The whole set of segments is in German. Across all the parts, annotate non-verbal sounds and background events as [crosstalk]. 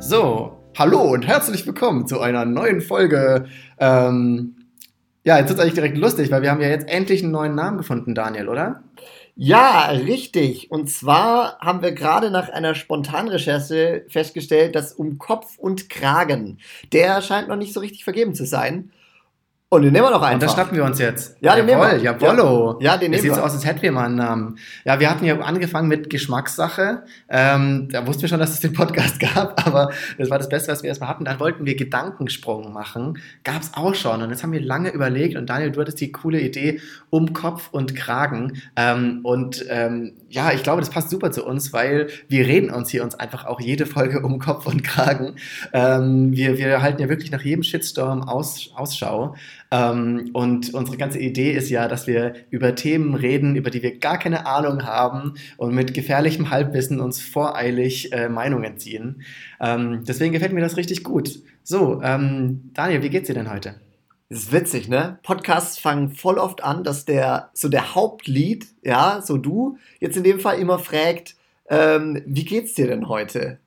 So, hallo und herzlich willkommen zu einer neuen Folge. Ähm, ja, jetzt ist es eigentlich direkt lustig, weil wir haben ja jetzt endlich einen neuen Namen gefunden, Daniel, oder? Ja, richtig. Und zwar haben wir gerade nach einer Spontanrecherche festgestellt, dass um Kopf und Kragen, der scheint noch nicht so richtig vergeben zu sein. Und den nehmen wir doch einfach. Und das schnappen wir uns jetzt. Ja, den Jawohl, nehmen wir. Jawollo. Ja, den das nehmen sieht so wir. aus, als hätten wir mal einen Namen. Ja, wir hatten ja angefangen mit Geschmackssache. Ähm, da wussten wir schon, dass es den Podcast [laughs] gab, aber das war das Beste, was wir erstmal hatten. Dann wollten wir Gedankensprung machen. Gab es auch schon. Und jetzt haben wir lange überlegt. Und Daniel, du hattest die coole Idee um Kopf und Kragen. Ähm, und ähm, ja, ich glaube, das passt super zu uns, weil wir reden uns hier uns einfach auch jede Folge um Kopf und Kragen. Ähm, wir, wir halten ja wirklich nach jedem Shitstorm aus, Ausschau. Ähm, und unsere ganze Idee ist ja, dass wir über Themen reden, über die wir gar keine Ahnung haben und mit gefährlichem Halbwissen uns voreilig äh, Meinungen ziehen. Ähm, deswegen gefällt mir das richtig gut. So, ähm, Daniel, wie geht's dir denn heute? Das ist witzig, ne? Podcasts fangen voll oft an, dass der, so der Hauptlied, ja, so du, jetzt in dem Fall immer fragt, ähm, wie geht's dir denn heute?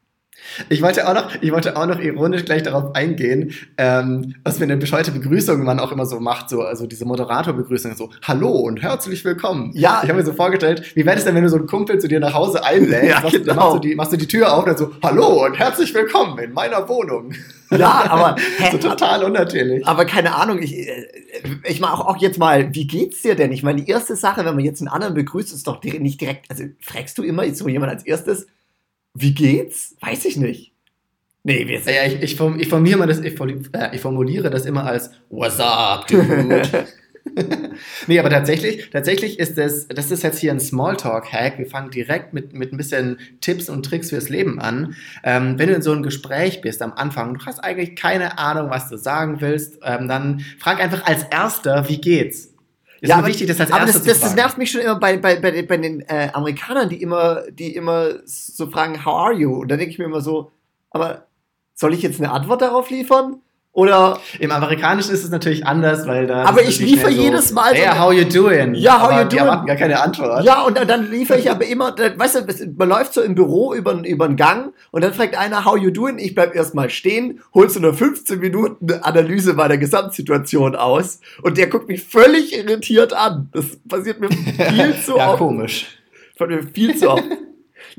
Ich wollte auch noch, ich wollte auch noch ironisch gleich darauf eingehen, ähm, was für eine bescheuerte Begrüßung man auch immer so macht, so, also diese Moderatorbegrüßung, so Hallo und herzlich willkommen. Ja. Ich habe mir so vorgestellt, wie wäre es denn, wenn du so einen Kumpel zu dir nach Hause einlädst, Ja, machst, dann genau. machst, du die, machst du die Tür auf und dann so Hallo und herzlich willkommen in meiner Wohnung. Ja, aber, [laughs] hä, so total unnatürlich. aber keine Ahnung, ich, äh, ich mache auch, jetzt mal, wie geht's dir denn? Ich meine, die erste Sache, wenn man jetzt einen anderen begrüßt, ist doch nicht direkt, also fragst du immer so jemand als erstes, wie geht's? Weiß ich nicht. Nee, wir sind. Ja, ich, ich, ich, formuliere mal das, ich, äh, ich formuliere das immer als What's up, dude? [laughs] [laughs] nee, aber tatsächlich, tatsächlich ist das, das ist jetzt hier ein Smalltalk-Hack. Wir fangen direkt mit, mit ein bisschen Tipps und Tricks fürs Leben an. Ähm, wenn du in so einem Gespräch bist am Anfang, du hast eigentlich keine Ahnung, was du sagen willst, ähm, dann frag einfach als Erster, wie geht's? Ist Ja, aber- wichtig, das als Aber das, das, das nervt mich schon immer bei, bei, bei, den- bei den äh, Amerikanern, die immer, die immer so fragen, how are you? Und da denke ich mir immer so, aber soll ich jetzt eine Antwort darauf liefern? Oder Im Amerikanischen ist es natürlich anders, weil da. Aber ich liefere schnell jedes Mal so Hey, how you doing? Ja, how aber you Die doing? erwarten gar keine Antwort. ja, und dann, liefere ich aber immer, weißt du, man läuft so im Büro über, über den Gang und dann fragt einer, how you doing? Ich bleib erstmal stehen, holst so eine 15 Minuten Analyse meiner Gesamtsituation aus und der guckt mich völlig irritiert an. Das passiert mir [laughs] viel zu ja, oft. komisch. Von mir viel zu oft.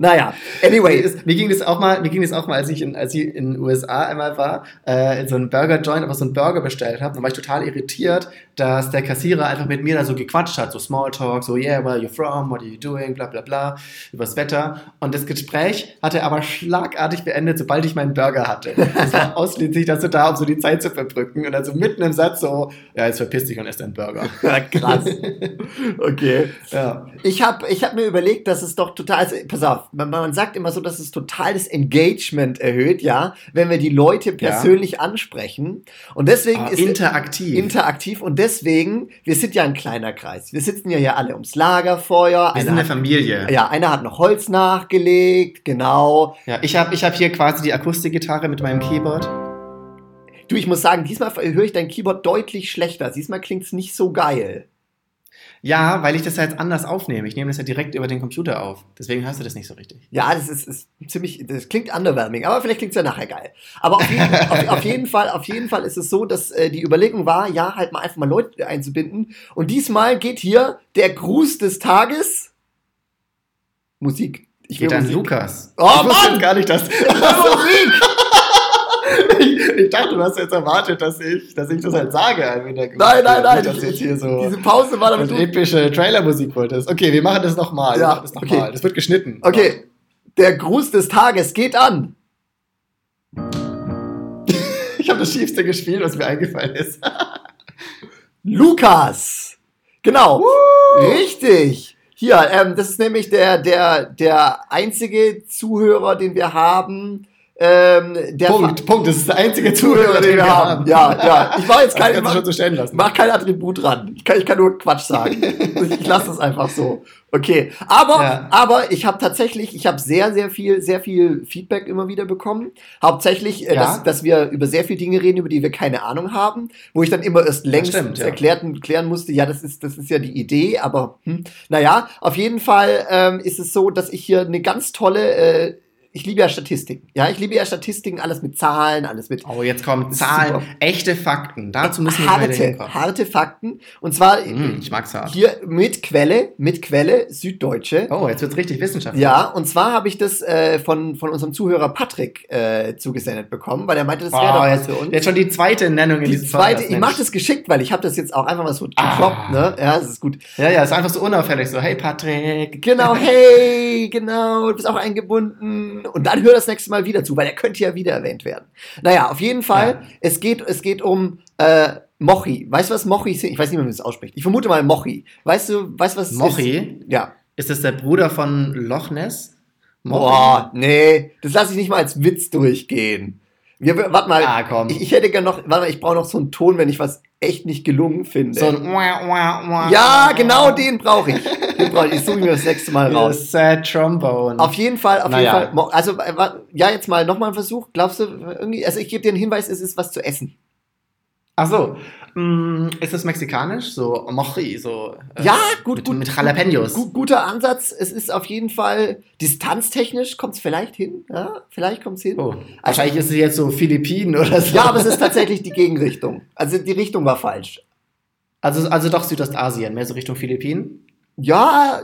Naja, anyway. Mir ging das auch mal, mir ging das auch mal, als ich in, als ich in den USA einmal war, äh, in so einem Burger Joint, aber so einen Burger bestellt habe, dann war ich total irritiert, dass der Kassierer einfach mit mir da so gequatscht hat, so Smalltalk, so yeah, where are you from, what are you doing, bla bla bla, übers Wetter. Und das Gespräch hat er aber schlagartig beendet, sobald ich meinen Burger hatte. Es war [laughs] ausschließlich dazu da, um so die Zeit zu verbrücken. Und dann so mitten im Satz so, ja, jetzt verpiss dich und ess deinen Burger. Ja, krass. [laughs] Okay. Ja. Ich habe ich hab mir überlegt, dass es doch total, also, pass auf, man, man sagt immer so, dass es total das Engagement erhöht, ja, wenn wir die Leute persönlich ansprechen. Und deswegen Ah, ist interaktiv. interaktiv und deswegen, wir sind ja ein kleiner Kreis. Wir sitzen ja hier alle ums Lagerfeuer. wir sind eine hat, Familie. ja, einer hat noch Holz nachgelegt, genau. Ja, ich habe ich hab hier quasi die Akustikgitarre mit meinem Keyboard. Du, ich muss sagen, diesmal höre ich dein Keyboard deutlich schlechter. Diesmal klingt es nicht so geil. Ja, weil ich das ja jetzt anders aufnehme. Ich nehme das ja direkt über den Computer auf. Deswegen hörst du das nicht so richtig. Ja, das ist, ist ziemlich, das klingt underwhelming, aber vielleicht klingt es ja nachher geil. Aber auf jeden, auf, auf jeden Fall, auf jeden Fall ist es so, dass äh, die Überlegung war, ja, halt mal einfach mal Leute einzubinden. Und diesmal geht hier der Gruß des Tages. Musik. Ich Geht will an. Lukas. Oh, ich Mann! gar nicht, dass. [laughs] Musik! Ich, dachte, du hast jetzt erwartet, dass ich, dass ich das halt sage. Hintergrund. Nein, nein, nein. Dass du jetzt hier so Diese Pause war damit. und epische Trailermusik wolltest. Okay, wir machen das nochmal. Ja, wir machen das okay. nochmal. Das wird geschnitten. Okay, der Gruß des Tages geht an. [laughs] Ich habe das schiefste gespielt, was mir eingefallen ist. [laughs] Lukas. Genau. Richtig. Hier, ähm, das ist nämlich der, der, der einzige Zuhörer, den wir haben, Ähm, Punkt, Punkt. Das ist der einzige Zuhörer, den wir haben. Ja, ja. Ich mache jetzt schon mach, so mach kein Attribut dran. Ich kann, ich kann nur Quatsch sagen. [laughs] ich lasse das einfach so. Okay, aber Ja. aber ich habe tatsächlich, ich habe sehr sehr viel sehr viel Feedback immer wieder bekommen. Hauptsächlich, äh, Ja. dass, dass wir über sehr viele Dinge reden, über die wir keine Ahnung haben, wo ich dann immer erst längst stimmt, ja. erklären, klären musste, ja, das ist das ist ja die Idee, aber hm, naja, auf jeden Fall ähm, ist es so, dass ich hier eine ganz tolle äh, ich liebe ja Statistiken. Ja, ich liebe ja Statistiken, alles mit Zahlen, alles mit Oh, jetzt kommen Zahlen, super. echte Fakten. Dazu müssen wir harte, hinkommen. harte Fakten. Und zwar Mm, ich mag's hart. hier mit Quelle, mit Quelle, Süddeutsche. Oh, jetzt wird's richtig wissenschaftlich. Ja, und zwar habe ich das äh, von, von unserem Zuhörer Patrick äh, zugesendet bekommen, weil er meinte, das wäre Oh, doch jetzt, für uns. jetzt schon die zweite Nennung in Die diesem zweite, Podcast, ich mache das geschickt, weil ich habe das jetzt auch einfach mal so Ah. gekloppt, ne? Ja, das ist gut. Ja, ja, ist einfach so unauffällig. So, hey Patrick. Genau, hey, genau, du bist auch eingebunden. Und dann hör das nächste Mal wieder zu, weil er könnte ja wieder erwähnt werden. Naja, auf jeden Fall, Ja. es, geht, es geht um äh, Mochi. Weißt du, was Mochi sind? Ich weiß nicht, wie man das ausspricht. Ich vermute mal Mochi. Weißt du, weißt du, was es ist? Mochi? Ja. Ist das der Bruder von Loch Ness? Boah, nee, das lasse ich nicht mal als Witz durchgehen. Wir, warte mal, Ah, komm. ich, ich hätte gerne noch, warte mal, ich brauche noch so einen Ton, wenn ich was echt nicht gelungen finde. So ein ja, genau den brauche ich. Den brauche ich. Ich suche mir das nächste Mal [laughs] raus. Sad Trombone. Auf jeden Fall, auf Naja. jeden Fall. Also, ja, jetzt mal nochmal ein Versuch. Glaubst du, irgendwie, also ich gebe dir einen Hinweis, es ist was zu essen. Ach so. Mm, ist das mexikanisch? So Mochi, so. äh, Ja, gut, mit, gut. Mit Jalapenos. Gut, guter Ansatz. Es ist auf jeden Fall distanztechnisch, kommt es vielleicht hin. Ja, vielleicht kommt es hin. Oh, wahrscheinlich ist es jetzt so Philippinen oder so. Ja, aber es ist tatsächlich die Gegenrichtung. Also die Richtung war falsch. Also, also doch Südostasien, mehr so Richtung Philippinen. Ja,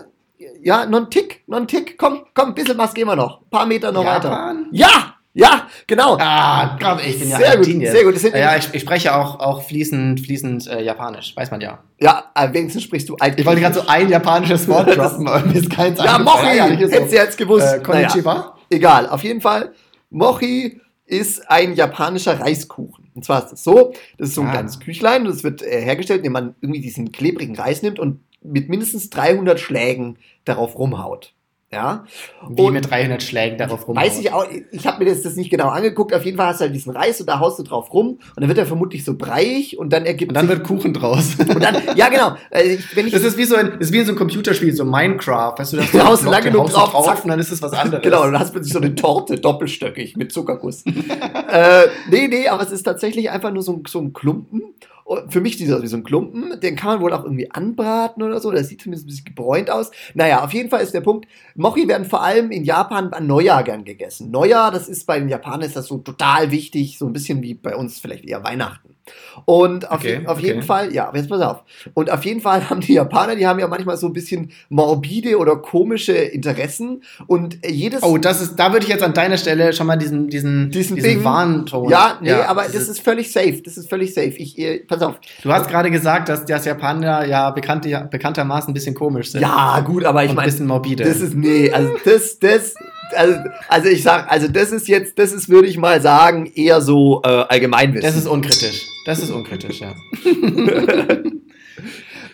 ja, noch ein Tick, noch ein Tick. Komm, komm, ein bisschen was gehen wir noch. Ein paar Meter noch weiter. Japan? Ja, ja, genau. Ah, Gott, ich bin ja Sehr gut, sehr gut. Ja, nämlich- ich, ich spreche auch, auch fließend, fließend äh, Japanisch, weiß man ja. Ja, äh, wenigstens sprichst du eigentlich. Ich wollte gerade so ein japanisches Wort [laughs] droppen, aber mir ist keins Ja. Mochi, Ja, so. hättest du jetzt gewusst. Äh, konnichiwa? Naja, egal, auf jeden Fall. Mochi ist ein japanischer Reiskuchen. Und zwar ist das so, das ist so ein Ah. kleines Küchlein und das wird äh, hergestellt, indem man irgendwie diesen klebrigen Reis nimmt und mit mindestens 300 Schlägen darauf rumhaut. Ja. Wie Und- mit 300 Schlägen darauf rum. Weiß ich auch, ich habe mir das, das nicht genau angeguckt. Auf jeden Fall hast du halt diesen Reis und da haust du drauf rum und dann wird er vermutlich so breiig und dann ergibt Und dann wird Kuchen draus. und dann, ja genau, ich- wenn ich Das ist wie so ein, das ist wie in so ein Computerspiel, so Minecraft. Weißt du, da haust du lang genug drauf, zack. und dann ist es was [laughs] anderes. Genau, dann hast du plötzlich so eine Torte, doppelstöckig mit Zuckerguss. [laughs] äh, nee, nee, aber es ist tatsächlich einfach nur so ein, so ein Klumpen. Und für mich sieht das aus wie so ein Klumpen. Den kann man wohl auch irgendwie anbraten oder so. Das sieht zumindest ein bisschen gebräunt aus. Naja, auf jeden Fall ist der Punkt, Mochi werden vor allem in Japan an Neujahr gern gegessen. Neujahr, das ist bei den Japanern ist das so total wichtig, so ein bisschen wie bei uns vielleicht eher Weihnachten. Und auf, Okay, je- auf okay. jeden Fall, ja, jetzt pass auf. Und auf jeden Fall haben die Japaner, die haben ja manchmal so ein bisschen morbide oder komische Interessen. Und jedes. Oh, das ist, da würde ich jetzt an deiner Stelle schon mal diesen, diesen, Diesen Ding. Warnton. Ja, nee, aber das das ist völlig safe. Das ist völlig safe. Ich, äh, pass auf. Du hast gerade gesagt, dass das Japaner ja bekannte, bekanntermaßen ein bisschen komisch sind. Ja, gut, aber ich und ein meine, bisschen morbide. das ist, nee, also das, das, also, also ich sag, also das ist jetzt, das ist, würde ich mal sagen, eher so äh, Allgemeinwissen. Das ist unkritisch. Das ist unkritisch, ja. [laughs]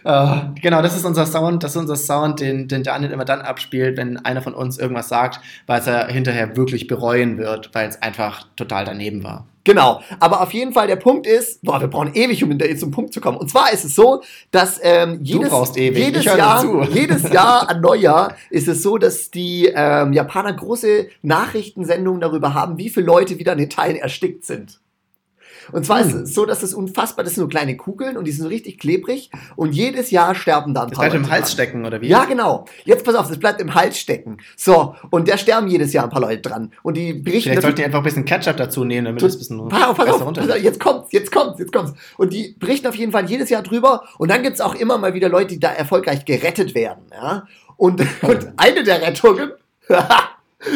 Äh, genau, das ist unser Sound, das ist unser Sound, den, den Daniel immer dann abspielt, wenn einer von uns irgendwas sagt, weil es er hinterher wirklich bereuen wird, weil es einfach total daneben war. Genau, aber auf jeden Fall der Punkt ist, boah, wir brauchen ewig, um zum Punkt zu kommen. Und zwar ist es so, dass ähm, jedes, jedes, Jahr, zu. [laughs] jedes Jahr an Neujahr ist es so, dass die ähm, Japaner große Nachrichtensendungen darüber haben, wie viele Leute wieder in Italien erstickt sind. Und zwar ist Hm. es so, dass es unfassbar, das sind so kleine Kugeln und die sind so richtig klebrig und jedes Jahr sterben da ein Das paar bleibt im Hals dran. stecken, oder wie? Ja, genau. Jetzt pass auf, das bleibt im Hals stecken. So, und da sterben jedes Jahr ein paar Leute dran. Und die berichten Vielleicht sollten die einfach ein bisschen Ketchup dazu nehmen, damit es ein bisschen Pass auf, pass auf, runter pass auf, jetzt kommt's, jetzt kommt's, jetzt kommt's. Und die berichten auf jeden Fall jedes Jahr drüber. Und dann gibt's auch immer mal wieder Leute, die da erfolgreich gerettet werden. Ja? Und, [laughs] und eine der Rettungen, [laughs]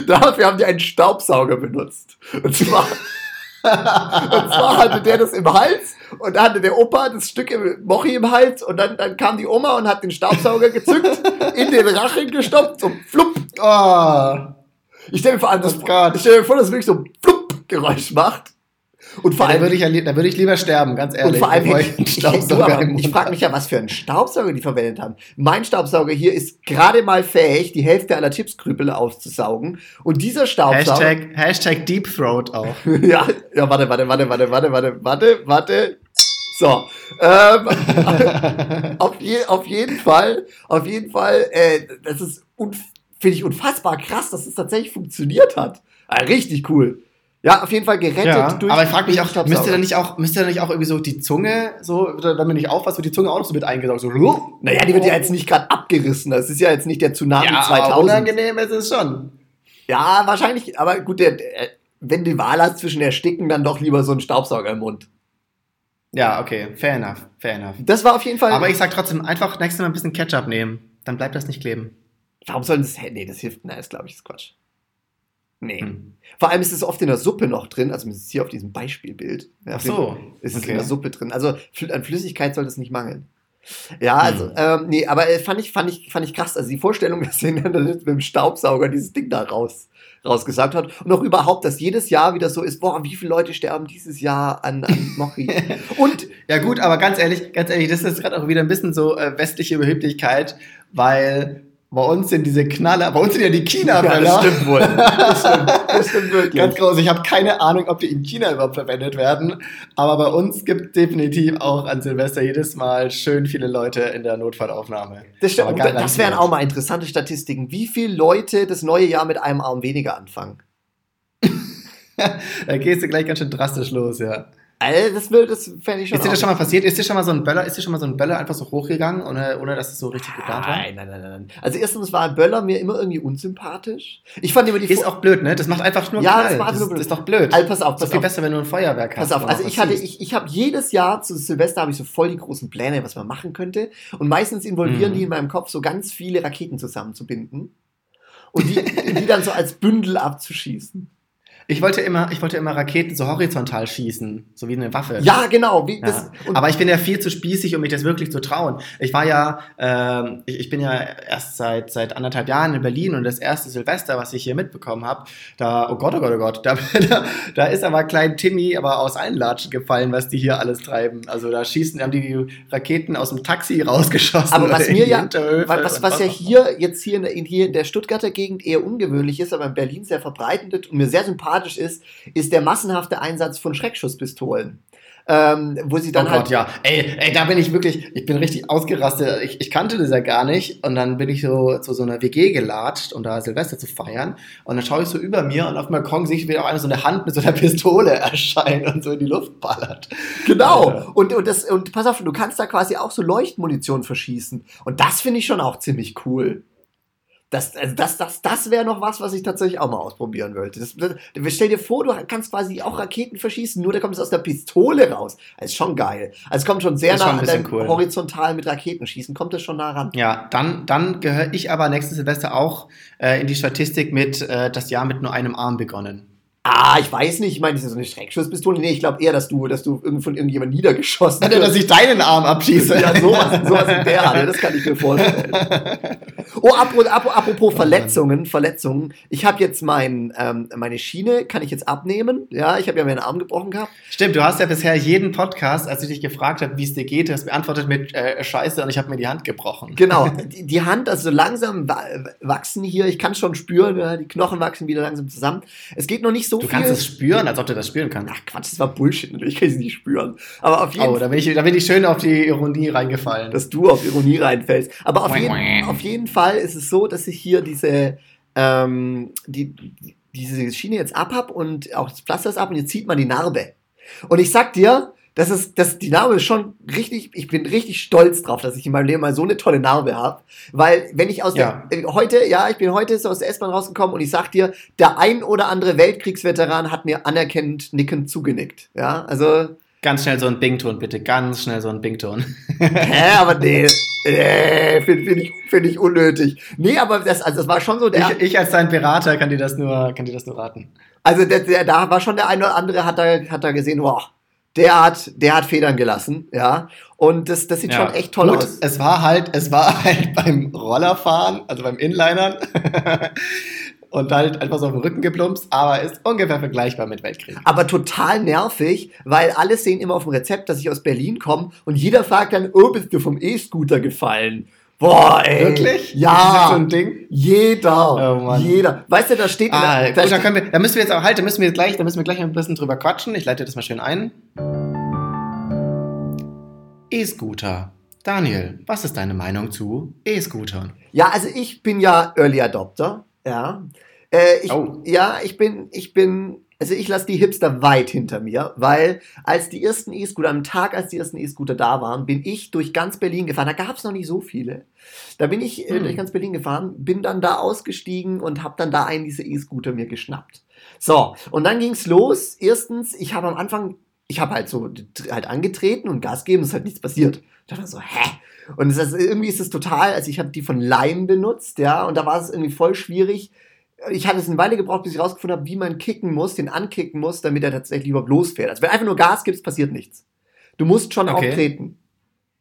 dafür haben die einen Staubsauger benutzt. Und zwar, [laughs] [laughs] und zwar hatte der das im Hals und da hatte der Opa das Stück im Mochi im Hals und dann, dann kam die Oma und hat den Staubsauger gezückt, [laughs] in den Rachen gestopft und flupp. Oh, Ich stelle mir vor allem das, ich stell mir vor, dass es wirklich so ein flupp Geräusch macht. Und vor Ja, da allem, würde ich, da würde ich lieber sterben, ganz ehrlich. und vor allem ich, ich einen [laughs] ich, frage mich ja, was für einen Staubsauger die verwendet haben. Mein Staubsauger hier ist gerade mal fähig, die Hälfte aller Chipskrüppel auszusaugen. Und dieser Staubsauger. Hashtag, Hashtag Deep Throat auch. [laughs] ja, ja, warte, warte, warte, warte, warte, warte, warte, warte. So. Ähm, [laughs] auf, je, auf jeden Fall, auf jeden Fall, äh, das ist, finde ich unfassbar krass, dass es tatsächlich funktioniert hat. Ah, richtig cool. Ja, auf jeden Fall gerettet Ja, durch aber ich frage mich auch, müsste da Staubsauger. nicht auch, müsste da nicht auch irgendwie so die Zunge, so, wenn man nicht aufpasst, wird die Zunge auch noch so mit eingesaugt. So, Naja, die wird ja jetzt nicht gerade abgerissen. Das ist ja jetzt nicht der Tsunami ja, aber 2000. unangenehm ist es schon. Ja, wahrscheinlich, aber gut, der, der, wenn du die Wahl hast zwischen ersticken, dann doch lieber so einen Staubsauger im Mund. Ja, okay, fair enough, fair enough. Das war auf jeden Fall. Aber ich sag trotzdem, einfach nächstes Mal ein bisschen Ketchup nehmen. Dann bleibt das nicht kleben. warum soll das? Nee, das hilft. Nein, das glaube ich, ist Quatsch. Nee. Hm. Vor allem ist es oft in der Suppe noch drin, also ist hier auf diesem Beispielbild. Ja, Ach so. Ist es okay. in der Suppe drin. Also an Flüssigkeit soll es nicht mangeln. Ja, also, Hm. ähm, nee, aber äh, fand ich, fand ich, fand ich krass. Also die Vorstellung, [laughs] dass er mit dem Staubsauger dieses Ding da raus, rausgesagt hat. Und auch überhaupt, dass jedes Jahr wieder so ist, boah, wie viele Leute sterben dieses Jahr an, an [laughs] Mochi. Und Ja gut, aber ganz ehrlich, ganz ehrlich, das ist gerade auch wieder ein bisschen so äh, westliche Überheblichkeit, weil bei uns sind diese Knaller, bei uns sind ja die China-Böller. Ja, das stimmt wohl. Das stimmt, das stimmt wirklich. Ganz groß. Ich habe keine Ahnung, ob die in China überhaupt verwendet werden. Aber bei uns gibt definitiv auch an Silvester jedes Mal schön viele Leute in der Notfallaufnahme. Das, stimmt. Das wären auch mal interessante Statistiken. Wie viele Leute das neue Jahr mit einem Arm weniger anfangen? [laughs] Da gehst du gleich ganz schön drastisch los, ja. Also, das, will- das fände ich schon. Ist dir das schon mal passiert? Ist dir schon mal so ein Böller, ist dir schon mal so ein Böller einfach so hochgegangen, ohne, ohne dass es so richtig geplant war? Nein, nein, nein, nein. Also erstens war Böller mir immer irgendwie unsympathisch. Ich fand immer die Ist auch blöd, ne? Das macht einfach nur Ja, Knall. das macht das, nur blöd. das ist doch blöd. Also pass auf, Das ist pass viel auf. besser, wenn du ein Feuerwerk hast. Pass auf, also ich hatte, ich, ich habe jedes Jahr zu Silvester habe ich so voll die großen Pläne, was man machen könnte. Und meistens involvieren Mhm. die in meinem Kopf so ganz viele Raketen zusammenzubinden. Und die, die dann so als Bündel abzuschießen. Ich wollte immer, ich wollte immer Raketen so horizontal schießen, so wie eine Waffe. Ja, genau. Wie, Ja. das, aber ich bin ja viel zu spießig, um mich das wirklich zu trauen. Ich war ja, ähm, ich, ich bin ja erst seit seit anderthalb Jahren in Berlin und das erste Silvester, was ich hier mitbekommen habe, da, oh Gott, oh Gott, oh Gott, da, [laughs] da, da ist aber klein Timmy aber aus allen Latschen gefallen, was die hier alles treiben. Also da schießen, haben die Raketen aus dem Taxi rausgeschossen. Aber was mir ja, was, und was ja hier jetzt hier in, der- in, hier in der Stuttgarter Gegend eher ungewöhnlich ist, aber in Berlin sehr verbreitet und mir sehr sympathisch ist, ist der massenhafte Einsatz von Schreckschusspistolen. Ähm, wo sie dann oh halt. Gott, ja. Ey, ey, da bin ich wirklich, ich bin richtig ausgerastet. Ich, ich kannte das ja gar nicht. Und dann bin ich so zu so einer WG gelatscht, um da Silvester zu feiern. Und dann schaue ich so über mir und auf dem Balkon sehe ich wieder eine so eine Hand mit so einer [laughs] Pistole erscheinen und so in die Luft ballert. Genau. Ja. Und, und, das, und pass auf, du kannst da quasi auch so Leuchtmunition verschießen. Und das finde ich schon auch ziemlich cool. Das, also das, das, das wäre noch was, was ich tatsächlich auch mal ausprobieren wollte. Das, das, stell dir vor, du kannst quasi auch Raketen verschießen, nur da kommt es aus der Pistole raus. Das ist schon geil. Also es kommt schon sehr nah an deinem cool. horizontal mit Raketen schießen, kommt das schon nah ran. Ja, dann, dann gehöre ich aber nächstes Silvester auch äh, in die Statistik mit äh, das Jahr mit nur einem Arm begonnen. Ah, ich weiß nicht, ich meine, das ist so eine Schreckschusspistole. Nee, ich glaube eher, dass du, dass du von irgendjemand niedergeschossen Oder dass ich deinen Arm abschieße. Ja, sowas, sowas in der Art, ja, das kann ich mir vorstellen. Oh, apropos, Verletzungen, Verletzungen. Ich habe jetzt mein, ähm, meine Schiene, kann ich jetzt abnehmen. Ja, ich habe ja meinen Arm gebrochen gehabt. Stimmt, du hast ja bisher jeden Podcast, als ich dich gefragt habe, wie es dir geht, hast beantwortet mit äh, Scheiße und ich habe mir die Hand gebrochen. Genau, die, die Hand, also so langsam wa- wachsen hier, ich kann schon spüren, ja, die Knochen wachsen wieder langsam zusammen. Es geht noch nicht so Du viel. kannst es spüren, als ob du das spüren kannst. Ach Quatsch, das war Bullshit, natürlich kann ich es nicht spüren. Aber auf jeden Oh, Fall. da bin, ich, da bin ich schön auf die Ironie reingefallen. dass du auf Ironie reinfällst. Aber auf, jeden, auf jeden Fall ist es so, dass ich hier diese, ähm, die, diese Schiene jetzt abhab und auch das Pflaster ist ab und jetzt zieht man die Narbe. Und ich sag dir, das ist, das, die Narbe ist schon richtig, ich bin richtig stolz drauf, dass ich in meinem Leben mal so eine tolle Narbe habe. Weil, wenn ich aus Ja. der, äh, heute, ja, ich bin heute so aus der S-Bahn rausgekommen und ich sag dir, der ein oder andere Weltkriegsveteran hat mir anerkennend nickend zugenickt. Ja, also, Ganz schnell so ein Bington, bitte. Ganz schnell so ein Bington. [laughs] Hä, aber nee, äh, finde find ich, find ich unnötig. Nee, aber das, also das war schon so der, Ich, ich als dein Berater kann dir das nur, kann dir das nur raten. also der, der, da war schon der eine oder andere hat da, hat da gesehen, boah, der hat, der hat Federn gelassen, ja. Und das, das sieht Ja. schon echt toll Gut, aus. Es war halt, es war [laughs] halt beim Rollerfahren, also beim Inlinern. [laughs] und halt einfach so auf den Rücken geplumpst, aber ist ungefähr vergleichbar mit Weltkrieg. Aber total nervig, weil alle sehen immer auf dem Rezept, dass ich aus Berlin komme und jeder fragt dann, oh, bist du vom E-Scooter gefallen? Boah, ey. Wirklich? Ja. Ist das so ein Ding? Jeder. Oh, Mann. jeder. Weißt du, da steht. Ah, gut, da da, steht können wir, da müssen wir jetzt auch halt, da müssen wir gleich, da müssen wir gleich ein bisschen drüber quatschen. Ich leite das mal schön ein. E-Scooter. Daniel, was ist deine Meinung zu E-Scootern? ja, also ich bin ja Early Adopter. Ja. Äh, ich, Oh. Ja, ich bin, ich bin. Also ich lasse die Hipster weit hinter mir, weil als die ersten E-Scooter, am Tag, als die ersten E-Scooter da waren, bin ich durch ganz Berlin gefahren. Da gab es noch nicht so viele. Da bin ich äh, Hm. durch ganz Berlin gefahren, bin dann da ausgestiegen und habe dann da einen dieser E-Scooter mir geschnappt. So, und dann ging's los. Erstens, ich habe am Anfang, ich habe halt so halt angetreten und Gas gegeben, es ist halt nichts passiert. Ich dachte so, hä? Und es ist, irgendwie ist es total, also ich habe die von Lime benutzt, ja, und da war es irgendwie voll schwierig. Ich hatte es eine Weile gebraucht, bis ich rausgefunden habe, wie man kicken muss, den ankicken muss, damit er tatsächlich überhaupt losfährt. Also wenn einfach nur Gas gibst, passiert nichts. Du musst schon Okay. auch treten.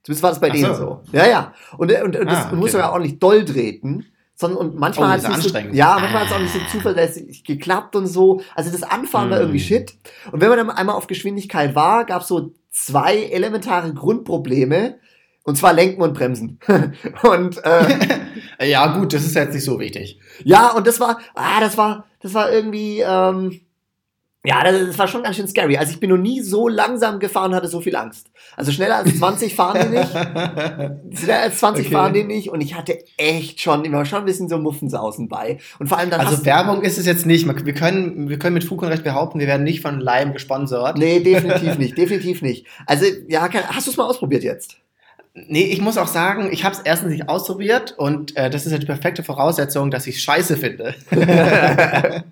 Zumindest war das bei Ach denen so. so. Ja, ja. Und, und, und, das, Ah, und musst okay. sogar ordentlich doll treten. Sondern, und manchmal Oh, hat es nicht so, anstrengend. ja, manchmal hat es auch nicht so zuverlässig geklappt und so. Also das Anfahren war Hm. irgendwie shit. Und wenn man dann einmal auf Geschwindigkeit war, gab es so zwei elementare Grundprobleme. Und zwar Lenken und Bremsen. [laughs] und äh, [laughs] Ja, gut, das ist jetzt nicht so wichtig. ja, und das war, ah, das war, das war irgendwie, ähm, ja, das, das war schon ganz schön scary. Also ich bin noch nie so langsam gefahren und hatte so viel Angst. Also schneller als 20 [laughs] fahren die nicht. Schneller als 20 Okay. fahren die nicht. Und ich hatte echt schon, immer schon ein bisschen so Muffensausen bei. Und vor allem dann Also Werbung ist es jetzt nicht. Wir können, wir können mit Fug und Recht behaupten, wir werden nicht von Lime gesponsert. Nee, definitiv nicht, definitiv nicht. Also, ja, hast du es mal ausprobiert jetzt? Nee, ich muss auch sagen, ich habe es erstens nicht ausprobiert und äh, das ist ja die perfekte Voraussetzung, dass ich scheiße finde. [laughs]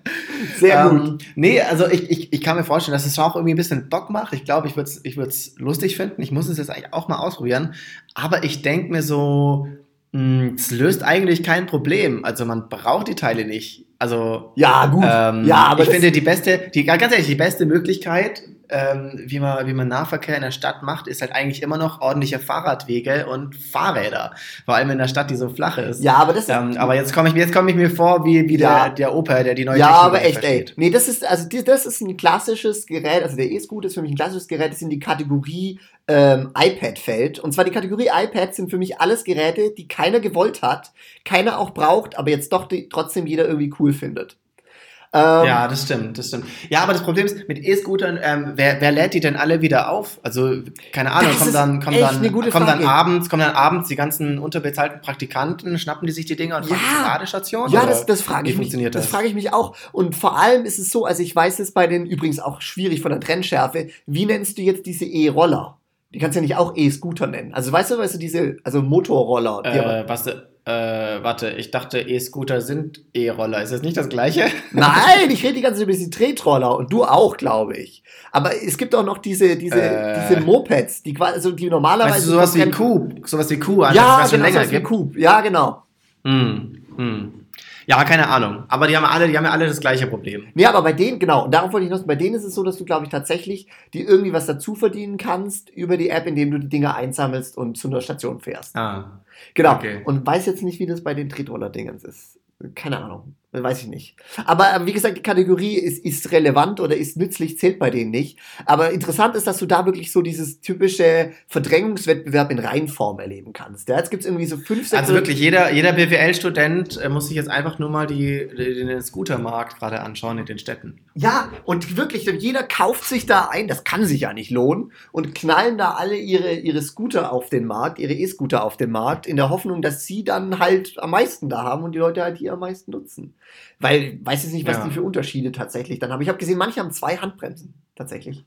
Sehr gut. Ähm, nee, also ich, ich, ich kann mir vorstellen, dass es auch irgendwie ein bisschen Bock macht. Ich glaube, ich würde es ich würd's lustig finden. Ich muss es jetzt eigentlich auch mal ausprobieren. Aber ich denke mir so, mh, es löst eigentlich kein Problem. Also man braucht die Teile nicht. Also Ja, gut. ähm, ja, aber ich finde die beste, die ganz ehrlich, die beste Möglichkeit, ähm, wie man wie man Nahverkehr in der Stadt macht, ist halt eigentlich immer noch ordentliche Fahrradwege und Fahrräder. Vor allem in der Stadt, die so flach ist. ja, aber das ist. Ähm, aber jetzt komme ich, mir- jetzt komme ich mir vor wie, wie Ja. der, der Opa, der die neue ja, Technik aber echt, ey. versteht. Nee, das ist, also die, das ist ein klassisches Gerät, also der E-Scooter ist für mich ein klassisches Gerät, das in die Kategorie ähm, iPad fällt. Und zwar die Kategorie iPad sind für mich alles Geräte, die keiner gewollt hat, keiner auch braucht, aber jetzt doch die, trotzdem jeder irgendwie cool findet. Ähm, Ja, das stimmt, das stimmt. Ja, aber das Problem ist, mit E-Scootern, ähm, wer, wer lädt die denn alle wieder auf? Also, keine Ahnung, Das kommen dann, kommen dann, kommen dann abends, kommen dann abends die ganzen unterbezahlten Praktikanten, schnappen die sich die Dinger und fahren Ja. zur Ladestation? Ja, das, das frage ich mich. funktioniert Das das? frage ich mich auch. Und vor allem ist es so, also ich weiß es bei den übrigens auch schwierig von der Trennschärfe. Wie nennst du jetzt diese E-Roller? Die kannst du ja nicht auch E-Scooter nennen. Also weißt du, weißt du, diese, also Motorroller. Die Äh, was, äh, warte, ich dachte, E-Scooter sind E-Roller. Ist das nicht das gleiche? [laughs] nein, ich rede die ganze Zeit über diese Tretroller und du auch, glaube ich. Aber es gibt auch noch diese, diese, Äh. diese Mopeds, die quasi, also die normalerweise. Weißt du, sowas wie Coop, sowas wie Kuh, also Ja, was genau, länger sowas wie gibt. Coop. Ja, genau. Hm, hm. Ja, keine Ahnung. Aber die haben alle, die haben ja alle das gleiche Problem. Nee, aber bei denen, genau, und darauf wollte ich noch, bei denen ist es so, dass du, glaube ich, tatsächlich dir irgendwie was dazu verdienen kannst über die App, indem du die Dinger einsammelst und zu einer Station fährst. Ah. Genau. Okay. Und weiß jetzt nicht, wie das bei den Tretroller-Dingens ist. Keine Ahnung. Weiß ich nicht. Aber äh, wie gesagt, die Kategorie ist, ist relevant oder ist nützlich, zählt bei denen nicht. Aber interessant ist, dass du da wirklich so dieses typische Verdrängungswettbewerb in Reinform erleben kannst. Ja, jetzt gibt es irgendwie so fünf, sechs. Also wirklich, jeder, jeder BWL-Student äh, muss sich jetzt einfach nur mal die, den Scootermarkt gerade anschauen in den Städten. Ja, und wirklich, jeder kauft sich da ein, das kann sich ja nicht lohnen, und knallen da alle ihre, ihre Scooter auf den Markt, ihre E-Scooter auf den Markt, in der Hoffnung, dass sie dann halt am meisten da haben und die Leute halt die am meisten nutzen. Weil, weiß jetzt nicht, was Ja. die für Unterschiede tatsächlich dann haben. Ich habe gesehen, manche haben zwei Handbremsen, tatsächlich.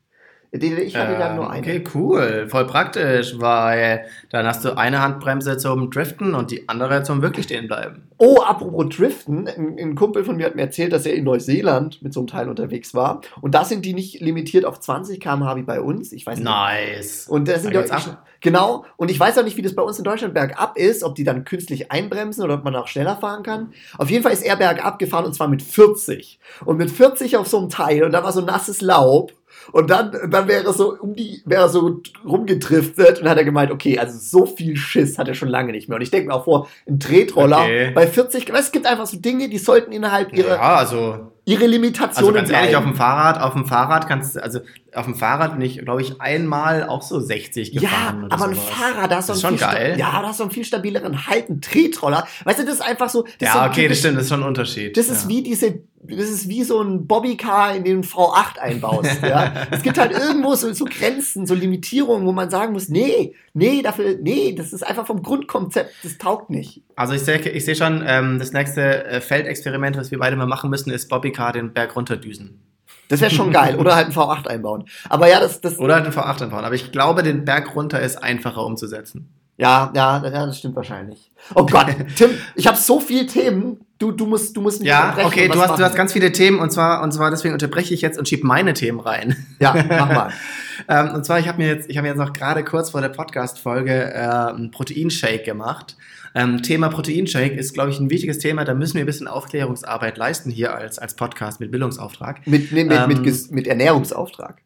Ich hatte dann nur Ähm, eine. Okay, cool. Voll praktisch, weil dann hast du eine Handbremse zum Driften und die andere zum wirklich stehen bleiben. Oh, apropos Driften, ein, ein Kumpel von mir hat mir erzählt, dass er in Neuseeland mit so einem Teil unterwegs war. Und da sind die nicht limitiert auf 20 km/h wie bei uns. Ich weiß nicht. Nice. Und das sind Da ja, genau. Und ich weiß auch nicht, wie das bei uns in Deutschland bergab ist, ob die dann künstlich einbremsen oder ob man auch schneller fahren kann. Auf jeden Fall ist er bergab gefahren und zwar mit 40. Und mit 40 auf so einem Teil und da war so nasses Laub. Und dann, dann wäre er so um die, wäre so rumgedriftet und hat er gemeint, okay, also so viel Schiss hat er schon lange nicht mehr. Und ich denke mir auch vor, ein Tretroller Okay. bei 40, weißt, es gibt einfach so Dinge, die sollten innerhalb ihrer, Ja, also, ihre also Limitationen ganz ehrlich, auf dem Fahrrad, auf dem Fahrrad kannst du, also auf dem Fahrrad bin ich, glaube ich, einmal auch so 60 Ja, gefahren. oder aber ein sowas. Fahrrad, da hast du Das ist einen schon viel geil. Ja, da hast du einen viel stabileren Halt, einen Tretroller. Weißt du, das ist einfach so. Das ist so Ja, ein okay, das typisch- stimmt, das ist schon ein Unterschied. Das ist ja. wie diese, das ist wie so ein Bobbycar in den V8 einbaust. [laughs] ja. Es gibt halt irgendwo so, so Grenzen, so Limitierungen, wo man sagen muss, nee, nee, dafür, nee, das ist einfach vom Grundkonzept, das taugt nicht. Also ich sehe ich seh schon, ähm, das nächste äh, Feldexperiment, was wir beide mal machen müssen, ist Bobbycar den Berg runterdüsen. Das wäre schon geil. Oder halt ein V8 einbauen. Aber ja, das, das, Oder halt einen V8 anbauen. Aber ich glaube, den Berg runter ist einfacher umzusetzen. ja, ja, ja, das stimmt wahrscheinlich. Oh Gott, [laughs] Tim, ich habe so viele Themen. Du, du musst, du musst mich Ja, unterbrechen okay, und du hast, du hast ganz viele Themen und zwar, und zwar deswegen unterbreche ich jetzt und schiebe meine Themen rein. Ja, mach mal. [laughs] ähm, und zwar, ich habe mir jetzt, ich habe mir jetzt noch gerade kurz vor der Podcast-Folge äh, einen Proteinshake gemacht. Ähm, Thema Proteinshake ist, glaube ich, ein wichtiges Thema. Da müssen wir ein bisschen Aufklärungsarbeit leisten hier als, als Podcast mit Bildungsauftrag. Mit, mit, Ähm, mit, mit Ernährungsauftrag.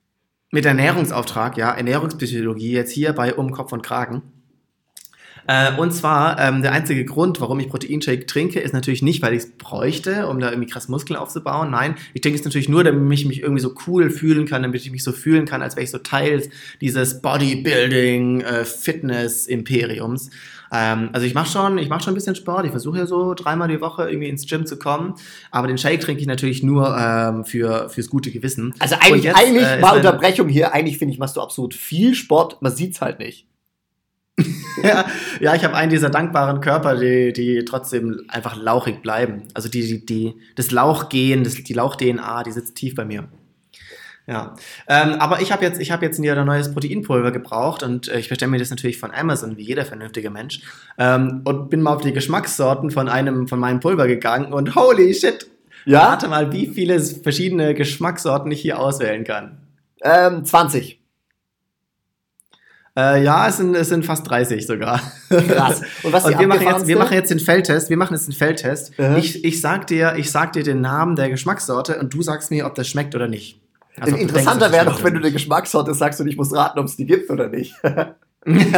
Mit Ernährungsauftrag, ja, Ernährungspsychologie, jetzt hier bei Um Kopf und Kragen. Äh, und zwar, ähm, der einzige Grund, warum ich Proteinshake trinke, ist natürlich nicht, weil ich es bräuchte, um da irgendwie krass Muskeln aufzubauen. Nein, ich trinke es natürlich nur, damit ich mich irgendwie so cool fühlen kann, damit ich mich so fühlen kann, als wäre ich so Teil dieses Bodybuilding, äh, Fitness-Imperiums. Ähm, also ich mache schon, ich mache schon ein bisschen Sport. Ich versuche ja so dreimal die Woche irgendwie ins Gym zu kommen. Aber den Shake trinke ich natürlich nur ähm, für fürs gute Gewissen. Also eigentlich, jetzt, eigentlich äh, mein- Unterbrechung hier, eigentlich finde ich, machst du absolut viel Sport, man sieht's halt nicht. Ja, ja, ich habe einen dieser dankbaren Körper, die, die trotzdem einfach lauchig bleiben. Also die, die, die, das Lauchgehen, das, die Lauch-DNA, die sitzt tief bei mir. Ja, ähm, aber ich habe jetzt, ich habe jetzt ein neues Proteinpulver gebraucht und äh, ich bestelle mir das natürlich von Amazon, wie jeder vernünftige Mensch. Ähm, und bin mal auf die Geschmackssorten von einem von meinen Pulver gegangen und holy shit! Ja? Rate mal, wie viele verschiedene Geschmackssorten ich hier auswählen kann. Ähm, 20. Äh, ja, es sind, es sind fast 30 sogar. Krass. [laughs] Und was Und wir machen, jetzt, wir machen jetzt den Feldtest. Wir machen jetzt den Feldtest. Mhm. Ich, ich, sag dir, ich sag dir den Namen der Geschmackssorte und du sagst mir, ob das schmeckt oder nicht. Also, Interessanter wäre doch, wenn du eine Geschmackssorte sagst und ich muss raten, ob es die gibt oder nicht. oder [laughs] nicht.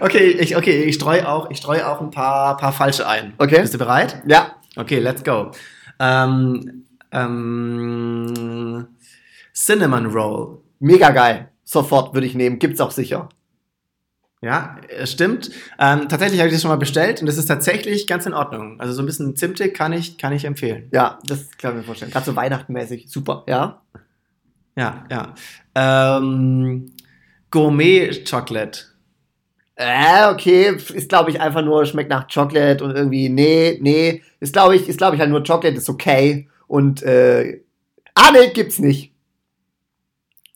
okay, ich, okay, ich streue auch, ich streue auch ein paar, paar falsche ein. Okay. Bist du bereit? ja. Okay, let's go. Ähm, ähm, Cinnamon Roll. Mega geil. Sofort würde ich nehmen. Gibt's auch sicher. Ja, es stimmt. Ähm, tatsächlich habe ich das schon mal bestellt und das ist tatsächlich ganz in Ordnung. Also so ein bisschen zimtig kann ich, kann ich empfehlen. Ja, das kann ich mir vorstellen. Gerade so Weihnachtenmäßig. Super. Ja. Ja, ja. Ähm, Gourmet Chocolate. Äh, okay. Ist, glaube ich, einfach nur, schmeckt nach Chocolate und irgendwie, nee, nee. Ist, glaube ich, ist, glaube ich, halt nur Chocolate, ist okay. Und, äh, ah, nee, gibt's nicht.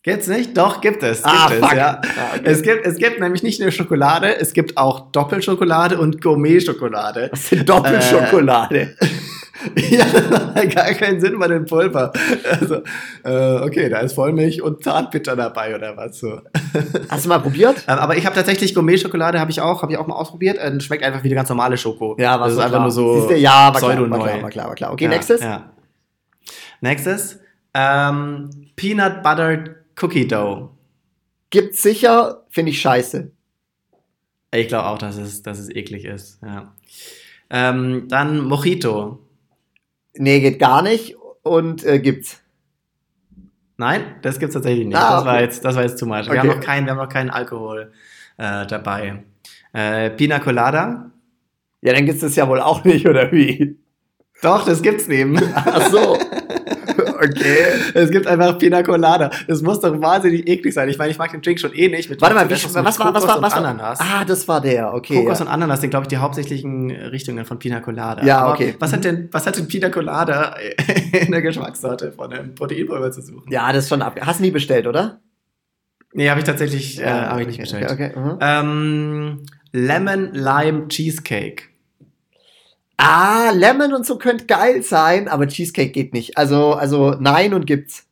Gibt's nicht? Doch, gibt es. Gibt Ah, es, fuck. ja. Ah, okay. Es gibt, es gibt nämlich nicht nur Schokolade, es gibt auch Doppelschokolade und Gourmet-Schokolade. Was ist denn Doppelschokolade? [laughs] ja, das macht gar keinen Sinn bei dem Pulver. Also, äh, okay, da ist Vollmilch und Zartbitter dabei oder was so. [laughs] Hast du mal probiert? Ähm, aber ich habe tatsächlich Gourmet-Schokolade, habe ich auch, habe ich auch mal ausprobiert. Äh, schmeckt einfach wie die ganz normale Schoko. Ja, was das ist einfach nur so Siehst du, ja, war klar, war klar, war klar, war klar. Okay, ja, nächstes. Ja. Nächstes. Ähm, Peanut Butter Cookie Dough. Gibt's sicher, finde ich scheiße. Ich glaube auch, dass es, dass es eklig ist. Ja. Ähm, dann Mojito. Nee, geht gar nicht. Und äh, gibt's. Nein, das gibt's tatsächlich nicht. Ah, das, war okay. jetzt, das war jetzt too much. Wir, Okay. haben noch keinen, wir haben noch keinen Alkohol äh, dabei. Äh, Pina Colada. Ja, dann gibt's das ja wohl auch nicht, oder wie? Doch, das gibt's neben. Ach so. [laughs] okay. Es gibt einfach Pina Colada. Das muss doch wahnsinnig eklig sein. Ich meine, ich mag den Drink schon eh nicht. Mit Warte mal, wie, was war, was war, was war? Ananas. Ah, das war der, okay. Kokos ja. und Ananas sind, glaube ich, die hauptsächlichen Richtungen von Pina Colada. Ja, Aber okay. Was hat denn, was hat denn Pina Colada [laughs] in der Geschmackssorte von einem Proteinpulver zu suchen? ja, das ist schon ab. Hast du nie bestellt, oder? Nee, habe ich tatsächlich äh, hab ich nicht okay, bestellt. Okay, okay. mhm. Ähm, Lemon Lime Cheesecake. Ah, Lemon und so könnte geil sein, aber Cheesecake geht nicht. Also, also nein und gibt's.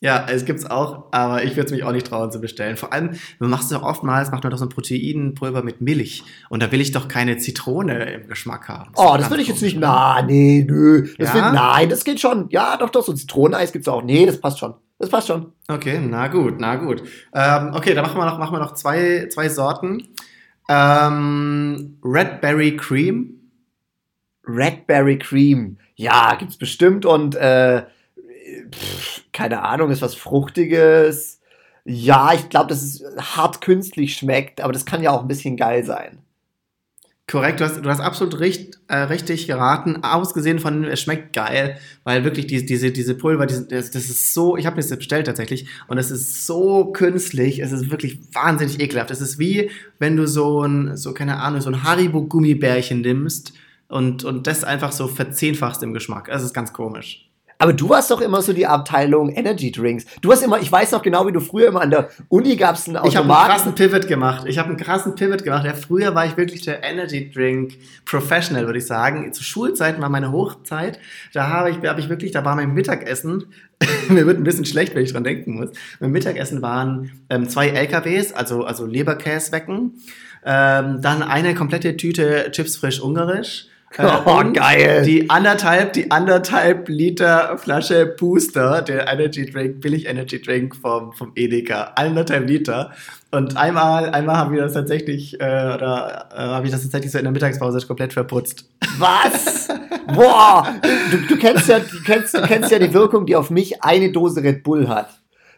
Ja, es gibt's auch, aber ich würde es mich auch nicht trauen zu bestellen. Vor allem, man macht es doch oftmals, macht man doch so ein Proteinpulver mit Milch. Und da will ich doch keine Zitrone im Geschmack haben. ist Oh, das würde ich jetzt nicht. Na, nee, nö. Das Ja? will, nein, das geht schon. Ja, doch, doch, so Zitroneneis gibt's auch. Nee, das passt schon. Das passt schon. Okay, na gut, na gut. Ähm, okay, dann machen wir noch, machen wir noch zwei, zwei Sorten. Ähm, Red Berry Cream. Red Berry Cream. Ja, gibt's bestimmt und äh, pff, keine Ahnung, ist was Fruchtiges. Ja, ich glaube, dass es hart künstlich schmeckt, aber das kann ja auch ein bisschen geil sein. Korrekt, du hast, du hast absolut richt, äh, richtig geraten. Ausgesehen von, es schmeckt geil, weil wirklich die, diese, diese Pulver, diese, das, das ist so, ich habe das bestellt tatsächlich, und es ist so künstlich, es ist wirklich wahnsinnig ekelhaft. Es ist wie, wenn du so ein, so keine Ahnung, so ein Haribo-Gummibärchen nimmst und, und das einfach so verzehnfachst im Geschmack. Es ist ganz komisch. Aber du warst doch immer so die Abteilung Energy Drinks. Du hast immer, ich weiß noch genau, wie du früher immer an der Uni gab's einen Ich habe einen krassen Pivot gemacht. Ich habe einen krassen Pivot gemacht. Ja, früher war ich wirklich der Energy Drink Professional, würde ich sagen. Zu Schulzeiten war meine Hochzeit. Da habe ich, hab ich wirklich, da war mein Mittagessen. [laughs] Mir wird ein bisschen schlecht, wenn ich dran denken muss. Mein Mittagessen waren ähm, zwei LKWs, also, also Leberkäswecken. Ähm, dann eine komplette Tüte Chips frisch ungarisch. Äh, [laughs] Oh, geil. Die anderthalb, die anderthalb Liter Flasche Booster, der Energy Drink, Billig Energy Drink vom, vom Edeka. Anderthalb Liter. Und einmal, einmal haben wir das tatsächlich, äh, oder äh, habe ich das tatsächlich so in der Mittagspause komplett verputzt. Was? [laughs] Boah! Du, du, kennst ja, du, kennst, du kennst ja die Wirkung, die auf mich eine Dose Red Bull hat.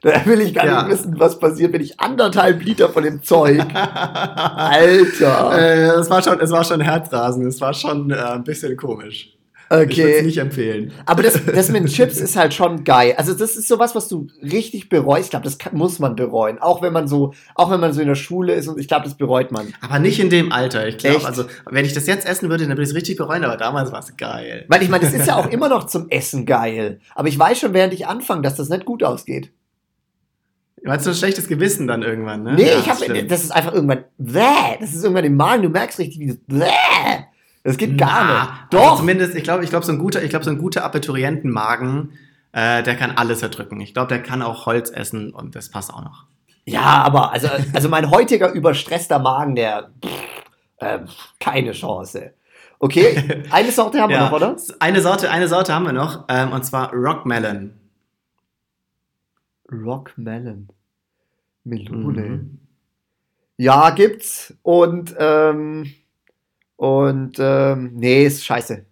Da will ich gar Ja. nicht wissen, was passiert, wenn ich anderthalb Liter von dem Zeug. [laughs] Alter. Äh, es war schon, es war schon Herzrasen, es war schon äh, ein bisschen komisch. Ich würde es Okay. nicht empfehlen. Aber das, das mit [laughs] Chips ist halt schon geil. Also das ist sowas, was du richtig bereust. Ich glaube, das kann, muss man bereuen. Auch wenn man so, auch wenn man so in der Schule ist und ich glaube, das bereut man. Aber nicht in dem Alter. Ich glaube, also, wenn ich das jetzt essen würde, dann würde ich es richtig bereuen, aber damals war es geil. Weil ich meine, das ist ja auch immer noch zum Essen geil. Aber ich weiß schon, während ich anfange, dass das nicht gut ausgeht. Du ein schlechtes Gewissen dann irgendwann, ne? Nee, Ja, ich habe, das ist einfach irgendwann, bäh, das ist irgendwann im Magen, du merkst richtig, wie das, bäh, das geht gar Na, nicht. Also Doch, zumindest, ich glaube, ich glaube, so ein guter, ich glaube, so ein guter Abiturientenmagen, äh, der kann alles erdrücken. Ich glaube, der kann auch Holz essen und das passt auch noch. ja, aber, also, also mein heutiger überstresster Magen, der, pff, ähm, keine Chance. Okay, [laughs] eine Sorte haben wir noch, oder? Eine Sorte, eine Sorte haben wir noch, ähm, und zwar Rockmelon. Rockmelon. Melone. Mhm. Ja, gibt's. Und, ähm, und, ähm, nee, ist scheiße.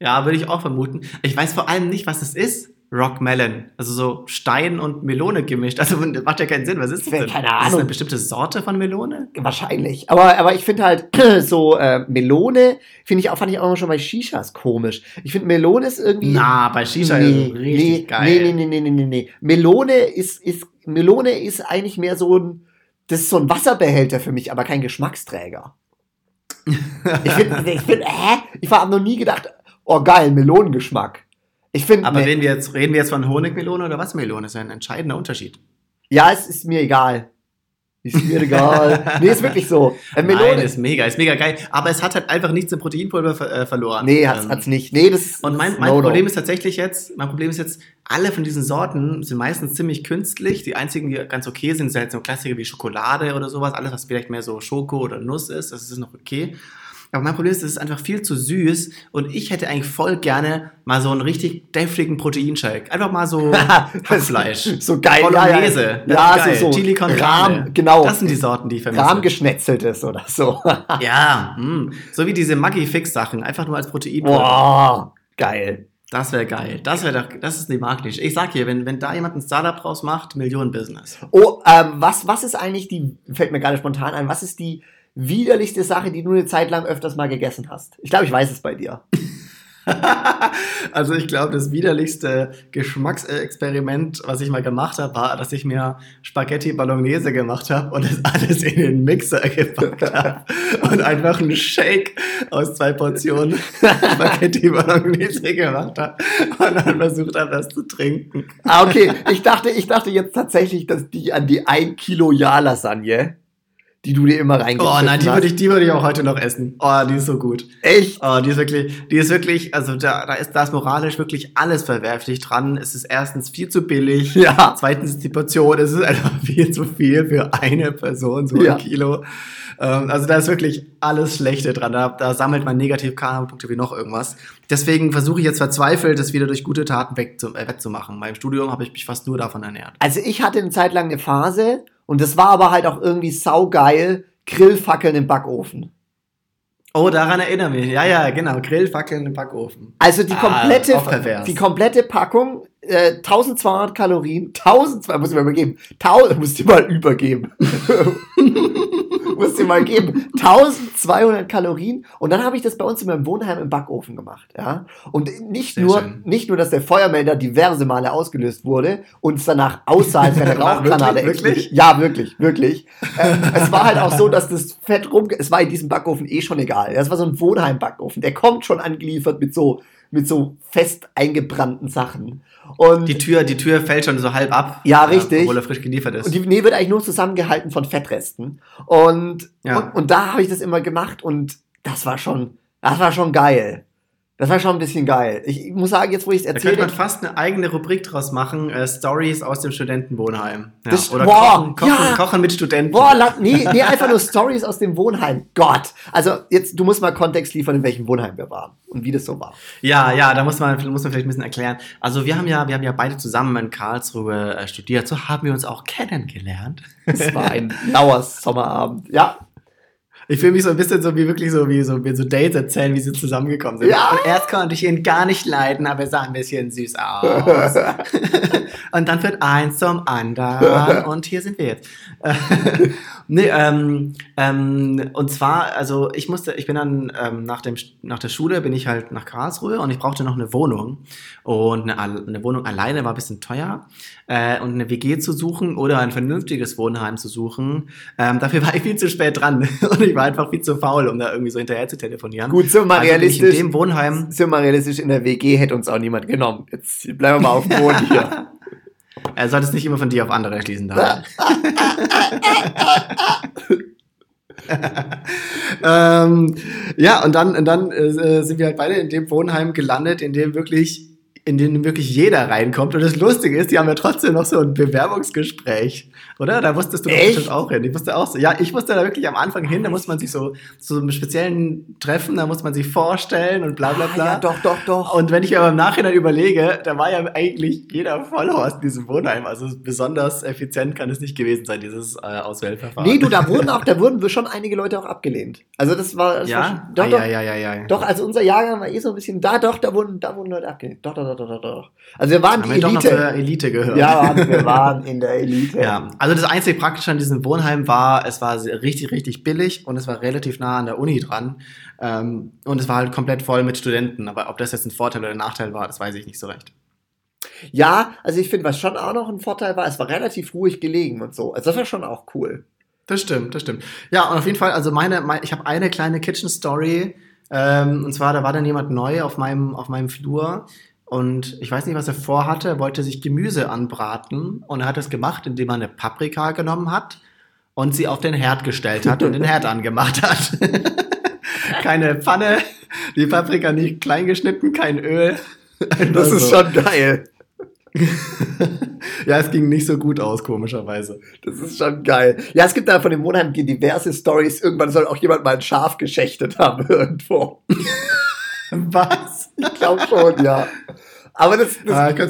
Ja, würde ich auch vermuten. Ich weiß vor allem nicht, was es ist. Rockmelon. Also so Stein und Melone gemischt. Also [laughs] macht ja keinen Sinn. Was ist das denn? keine Ist das Ahnung. eine bestimmte Sorte von Melone? Wahrscheinlich. Aber, aber ich finde halt [clears throat] so äh, Melone, finde ich auch, fand ich auch schon bei Shishas komisch. Ich finde Melone ist irgendwie. Na, bei Shisha nee, ist richtig nee, geil. Nee, nee, nee, nee, nee, nee. Melone ist, ist, Melone ist eigentlich mehr so ein, das ist so ein Wasserbehälter für mich, aber kein Geschmacksträger. Ich finde, [laughs] ich find, hä? Ich habe noch nie gedacht, oh geil, Melonengeschmack. Ich finde, Aber nee, reden, wir jetzt, reden wir jetzt von Honigmelone oder was Melone? Das ist ein entscheidender Unterschied. ja, es ist mir egal. Ist mir egal. nee, ist wirklich so. Äh, Melone. Nein, ist mega, ist mega geil. Aber es hat halt einfach nichts im Proteinpulver ver äh, verloren. nee, hat's, Ähm, hat's nicht. Nee, das. Und mein, mein No-No. Problem ist tatsächlich jetzt, mein Problem ist jetzt, alle von diesen Sorten sind meistens ziemlich künstlich. Die einzigen, die ganz okay sind, sind halt so Klassiker wie Schokolade oder sowas. Alles, was vielleicht mehr so Schoko oder Nuss ist, das ist noch okay. Aber mein Problem ist, es ist einfach viel zu süß und ich hätte eigentlich voll gerne mal so einen richtig deftigen Proteinshake. Einfach mal so [laughs] Hackfleisch. So geil. Bolognese. Ja, ja. Geil. so, so Chili con Rahm, genau. Das sind die Sorten, die ich vermisse. Rahmgeschnetzeltes oder so. [laughs] Ja, mh. so wie diese Maggi-Fix-Sachen, einfach nur als Protein. Boah, geil. Das wäre geil. Das wäre doch, das ist die Marktnische. Ich sag hier, wenn, wenn da jemand ein Startup draus macht, Millionen-Business. Oh, ähm, was, was ist eigentlich die, fällt mir gerade spontan ein, was ist die widerlichste Sache, die du eine Zeit lang öfters mal gegessen hast? Ich glaube, ich weiß es bei dir. [laughs] also ich glaube, das widerlichste Geschmacksexperiment, was ich mal gemacht habe, war, dass ich mir Spaghetti Bolognese gemacht habe und das alles in den Mixer gepackt habe und einfach einen Shake aus zwei Portionen [laughs] Spaghetti Bolognese gemacht habe und dann versucht habe, das zu trinken. Ah, okay. Ich dachte, ich dachte jetzt tatsächlich, dass die an die 1 Kilo Ja-Lasagne, die du dir immer reingepfiffen Oh nein, die hast? würde ich, die würde ich auch heute noch essen. Oh, die ist so gut. Echt? Oh, die ist wirklich, die ist wirklich, also da, da ist, da ist moralisch wirklich alles verwerflich dran. Es ist erstens viel zu billig. Ja. Zweitens ist die Portion, es ist einfach [laughs] viel zu viel für eine Person, so Ja. ein Kilo. Ähm, also da ist wirklich alles Schlechte dran. Da, da sammelt man negativ Karma-Punkte wie noch irgendwas. Deswegen versuche ich jetzt verzweifelt, das wieder durch gute Taten wegzu, äh, wettzumachen. Beim Studium habe ich mich fast nur davon ernährt. Also ich hatte eine Zeit lang eine Phase und das war aber halt auch irgendwie saugeil, Grillfackeln im Backofen. Oh, daran erinnere mich. Ja, ja, genau. Grillfackeln im Backofen. Also die Ah, komplette, pervers. die komplette Packung, äh, 1200 Kalorien, 1200, muss ich mal übergeben, 1000, [laughs] muss ich mal übergeben. [laughs] muss ich mal geben, 1200 Kalorien und dann habe ich das bei uns in meinem Wohnheim im Backofen gemacht, ja. Und nicht Sehr nur, schön. nicht nur, dass der Feuermelder diverse Male ausgelöst wurde und es danach aussah, als wäre [laughs] eine Rauchgranate wirklich? explodiert. Ja, wirklich, wirklich. äh, es war halt auch so, dass das Fett rum, es war in diesem Backofen eh schon egal. Das war so ein Wohnheim-Backofen. Der kommt schon angeliefert mit so, mit so fest eingebrannten Sachen. Und Die Tür, die Tür fällt schon so halb ab. Ja, richtig. Obwohl er frisch geliefert ist. Und die Nähe wird eigentlich nur zusammengehalten von Fettresten. Und, Ja. und, und da habe ich das immer gemacht und das war schon, das war schon geil. Das war schon ein bisschen geil. Ich muss sagen, jetzt wo ich es da könnte erzähle, man fast eine eigene Rubrik draus machen, äh, Stories aus dem Studentenwohnheim. Ja. Das- Oder boah, kochen, kochen, ja. kochen mit Studenten. boah, nee, nee, einfach nur Stories aus dem Wohnheim. Gott. Also jetzt, du musst mal Kontext liefern, in welchem Wohnheim wir waren und wie das so war. Ja, ja, da muss man, muss man vielleicht ein bisschen erklären. Also wir haben ja, wir haben ja beide zusammen in Karlsruhe äh, studiert. So haben wir uns auch kennengelernt. Es war ein [laughs] lauer Sommerabend. Ja. Ich fühle mich so ein bisschen so wie wirklich so wie so, wie so Dates erzählen, wie sie zusammengekommen sind. Ja. Und erst konnte ich ihn gar nicht leiden, aber er sah ein bisschen süß aus. [laughs] und dann wird eins zum anderen und hier sind wir jetzt. [laughs] nee, ähm, ähm, und zwar, also ich musste, ich bin dann ähm, nach, dem, nach der Schule bin ich halt nach Karlsruhe und ich brauchte noch eine Wohnung. Und eine, eine Wohnung alleine war ein bisschen teuer. Äh, und eine WG zu suchen oder ein vernünftiges Wohnheim zu suchen, ähm, dafür war ich viel zu spät dran. [laughs] Und ich war einfach viel zu faul, um da irgendwie so hinterher zu telefonieren. Gut, wir mal Also realistisch. In dem Wohnheim wir mal realistisch, in der WG hätte uns auch niemand genommen. Jetzt bleiben wir mal auf dem Boden hier. [laughs] Er sollte es nicht immer von dir auf andere schließen. Da. [laughs] ähm, ja, und dann, und dann äh, sind wir halt beide in dem Wohnheim gelandet, in dem wirklich, in dem wirklich jeder reinkommt. Und das Lustige ist, die haben ja trotzdem noch so ein Bewerbungsgespräch, oder? Da musstest du bestimmt auch hin. Ich musste auch so, ja, ich musste da wirklich am Anfang hin, da muss man sich so zu einem speziellen Treffen, da muss man sich vorstellen und bla bla Ah, bla. ja, doch, doch, doch. Und wenn ich aber im Nachhinein überlege, da war ja eigentlich jeder Follower in diesem Wohnheim. Also besonders effizient kann es nicht gewesen sein, dieses äh, Auswählverfahren. Nee, du, da wurden auch, da wurden schon einige Leute auch abgelehnt. Also das war, das war schon, ja? doch, ah, doch, ja, ja, ja, ja. doch, also unser Jahrgang war eh so ein bisschen, da doch, da wurden, da wurden Leute abgelehnt. Doch, doch, doch, doch, doch, doch. Also wir waren Haben wir die doch noch Elite. zur Elite gehört. Ja, wir waren in der Elite. Ja, also das einzige Praktische an diesem Wohnheim war, es war richtig, richtig billig und es war relativ nah an der Uni dran. Ähm, und es war halt komplett voll mit Studenten. Aber ob das jetzt ein Vorteil oder ein Nachteil war, das weiß ich nicht so recht. Ja, also ich finde, was schon auch noch ein Vorteil war, es war relativ ruhig gelegen und so. Also das war schon auch cool. Das stimmt, das stimmt. Ja, und auf jeden Fall, also meine, mein, ich habe eine kleine Kitchen Story. Ähm, und zwar, da war dann jemand neu auf meinem, auf meinem Flur. Und ich weiß nicht, was er vorhatte. Er wollte sich Gemüse anbraten. Und er hat das gemacht, indem er eine Paprika genommen hat und sie auf den Herd gestellt hat und den Herd [laughs] angemacht hat. [laughs] Keine Pfanne, die Paprika nicht klein geschnitten, kein Öl. Das ist Also, schon geil. [laughs] Ja, es ging nicht so gut aus, komischerweise. Das ist schon geil. Ja, es gibt da von dem Wohnheim diverse Stories. Irgendwann soll auch jemand mal ein Schaf geschächtet haben irgendwo. Was? Ich glaube schon, ja. Aber das, das Ah, ich kann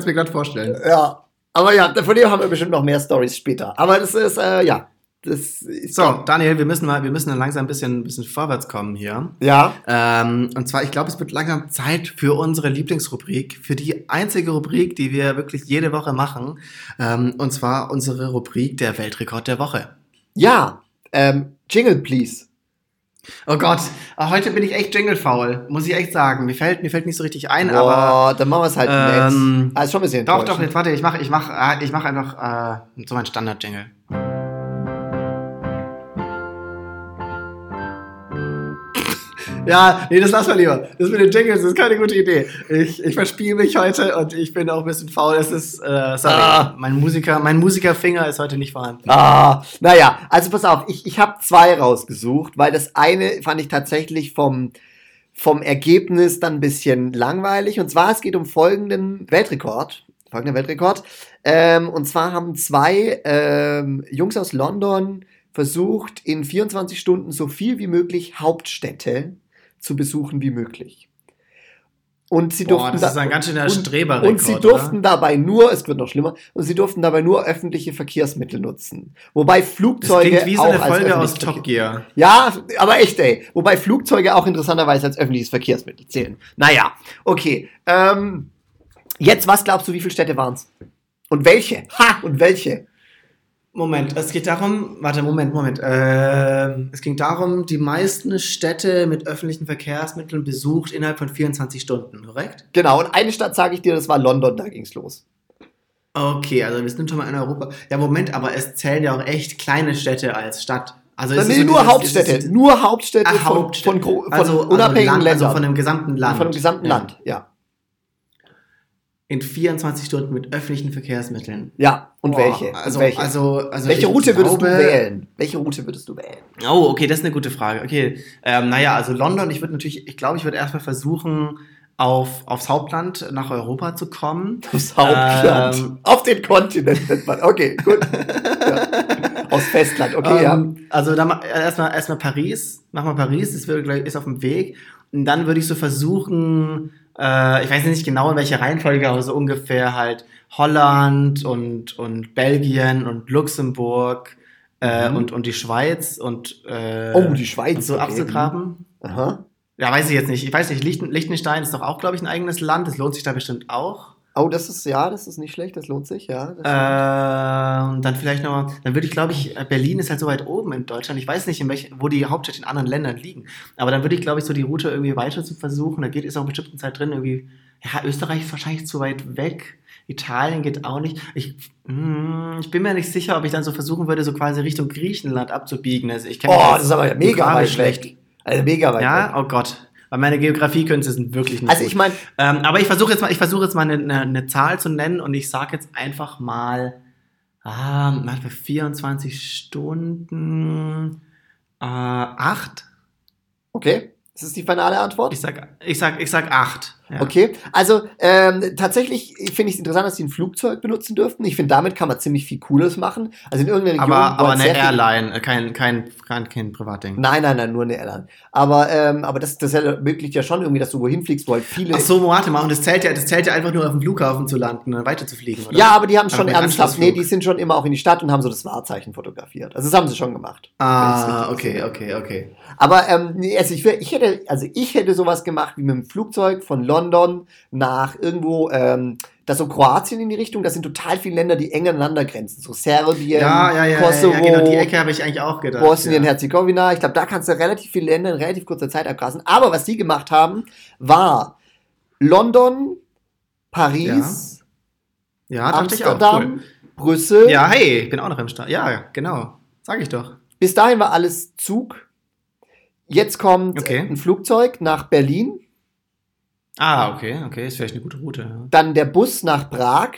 es mir gerade vorstellen. ja. Aber ja, von dem haben wir bestimmt noch mehr Stories später. Aber das ist, äh, ja. Das ist So, Daniel, wir müssen mal, wir müssen dann langsam ein bisschen, ein bisschen vorwärts kommen hier. Ja. Ähm, und zwar, ich glaube, es wird langsam Zeit für unsere Lieblingsrubrik, für die einzige Rubrik, die wir wirklich jede Woche machen. Ähm, und zwar unsere Rubrik der Weltrekord der Woche. Ja. Ähm, Jingle, please. Oh Gott, ah, heute bin ich echt jinglefaul, muss ich echt sagen. Mir fällt, mir fällt nicht so richtig ein, aber Boah, dann machen wir es halt Ähm, nett. Ah, ist schon ein bisschen doch, doch, jetzt warte, ich mache, ich mache, äh, ich mache einfach äh, so mein Standard-Jingle. Ja, nee, das lassen wir lieber. Das mit den Jingles ist keine gute Idee. Ich, ich verspiele mich heute und ich bin auch ein bisschen faul. Es ist, äh, sorry, Ah. mein Musiker, mein Musikerfinger ist heute nicht vorhanden. Ah, naja, also pass auf, ich, ich habe zwei rausgesucht, weil das eine fand ich tatsächlich vom, vom Ergebnis dann ein bisschen langweilig. Und zwar, es geht um folgenden Weltrekord. Folgenden Weltrekord. Ähm, und zwar haben zwei ähm, Jungs aus London versucht, in 24 Stunden so viel wie möglich Hauptstädte zu besuchen wie möglich. Und sie Boah, durften das da- ist ein ganz schöner und- Streberrekord. und sie durften dabei nur, es wird noch schlimmer, und sie durften dabei nur öffentliche Verkehrsmittel nutzen. Wobei oder? Das Flugzeuge klingt wie so auch eine als Folge aus Top Gear. Ja, aber echt, ey. Wobei Flugzeuge auch interessanterweise als öffentliches Verkehrsmittel zählen. Naja, okay. Ähm, jetzt, was glaubst du, wie viele Städte waren es? Und welche? Ha! Und welche? Moment, es geht darum, warte, Moment, Moment. Ähm, es ging darum, die meisten Städte mit öffentlichen Verkehrsmitteln besucht innerhalb von 24 Stunden, korrekt? Genau, und eine Stadt sage ich dir, das war London, da ging's los. Okay, also wir sind schon mal in Europa. Ja, Moment, aber es zählen ja auch echt kleine Städte als Stadt. Also ist nee, so nur Hauptstädte. dieses- nur Hauptstädte Ach, von, Hauptstädte. von, gro- von also, unabhängigen also Land, Ländern. Also von dem gesamten Land. Von dem gesamten Ja. Land, ja. In 24 Stunden mit öffentlichen Verkehrsmitteln. Ja, und Boah, welche? Also, und welche? also, also welche Route würdest du glaube- wählen? Welche Route würdest du wählen? Oh, okay, das ist eine gute Frage. Okay, ähm, naja, also London, ich würde natürlich, ich glaube, ich würde erstmal versuchen, auf, aufs Hauptland nach Europa zu kommen. Aufs Hauptland. Ähm, Auf den Kontinent nennt man. Okay, gut. ja. Aus Festland, okay, ähm, Also dann ma- erstmal erstmal Paris, mach mal Paris, das würde gleich ist auf dem Weg. Und dann würde ich so versuchen, äh, ich weiß nicht genau in welcher Reihenfolge, aber so ungefähr halt Holland und, und Belgien und Luxemburg äh, Mhm. und, und die Schweiz und äh. Oh, die Schweiz. und so okay. abzugraben. Aha. Ja, weiß ich jetzt nicht. Ich weiß nicht, Lichten, Liechtenstein ist doch auch, glaube ich, ein eigenes Land. Das lohnt sich da bestimmt auch. Oh, das ist, ja, das ist nicht schlecht, das lohnt sich, ja. Das Äh, und dann vielleicht nochmal, dann würde ich, glaube ich, äh, Berlin ist halt so weit oben in Deutschland. Ich weiß nicht, in welch, wo die Hauptstädte in anderen Ländern liegen. Aber dann würde ich, glaube ich, so die Route irgendwie weiter zu versuchen. Da geht ist auch eine bestimmte Zeit drin. Irgendwie, ja, Österreich ist wahrscheinlich zu weit weg. Italien geht auch nicht. Ich, mm, ich bin mir nicht sicher, ob ich dann so versuchen würde, so quasi Richtung Griechenland abzubiegen. Also ich kenn mich oh, jetzt das ist aber mega weit weg. Also mega weit Ja, weg. oh Gott. Weil meine Geografiekünste sind wirklich nicht Also ich meine, Ähm, aber ich versuche jetzt mal, ich versuche jetzt mal eine, eine, eine Zahl zu nennen und ich sage jetzt einfach mal, ah, mal für 24 Stunden, äh, acht. okay, das ist die finale Antwort. Ich sag, ich sag, ich sag acht. Ja. Okay, also ähm, tatsächlich finde ich es interessant, dass sie ein Flugzeug benutzen dürften. Ich finde, damit kann man ziemlich viel Cooles machen. Also in irgendeiner Region. Aber, aber eine Airline, äh, kein, kein, kein, kein Privatding. Nein, nein, nein, nur eine Airline. Aber, ähm, aber das, das ermöglicht ja schon irgendwie, dass du wohin fliegst, wo halt viele. Ach so, warte mal, und das zählt ja, das zählt ja einfach nur auf dem Flughafen zu landen und weiter zu fliegen, oder? Ja, aber die haben schon ernsthaft, nee, die sind schon immer auch in die Stadt und haben so das Wahrzeichen fotografiert. Also das haben sie schon gemacht. Ah, okay, okay, okay. Aber ähm, nee, also ich, ich hätte, also ich hätte sowas gemacht wie mit dem Flugzeug von London nach irgendwo, ähm, das so Kroatien in die Richtung. Das sind total viele Länder, die eng aneinander grenzen. So Serbien, Ja, ja, ja, Kosovo, ja, genau, die Ecke habe ich eigentlich auch gedacht. Bosnien, ja. Herzegowina. Ich glaube, da kannst du relativ viele Länder in relativ kurzer Zeit abgrasen. Aber was die gemacht haben, war London, Paris, Ja, dachte ich auch. Amsterdam, Cool. Brüssel. Ja, hey, ich bin auch noch im Start. Ja, genau. Sag ich doch. Bis dahin war alles Zug. Jetzt kommt Okay. ein Flugzeug nach Berlin, Ah, okay, okay, ist vielleicht eine gute Route. Ja. dann der Bus nach Prag.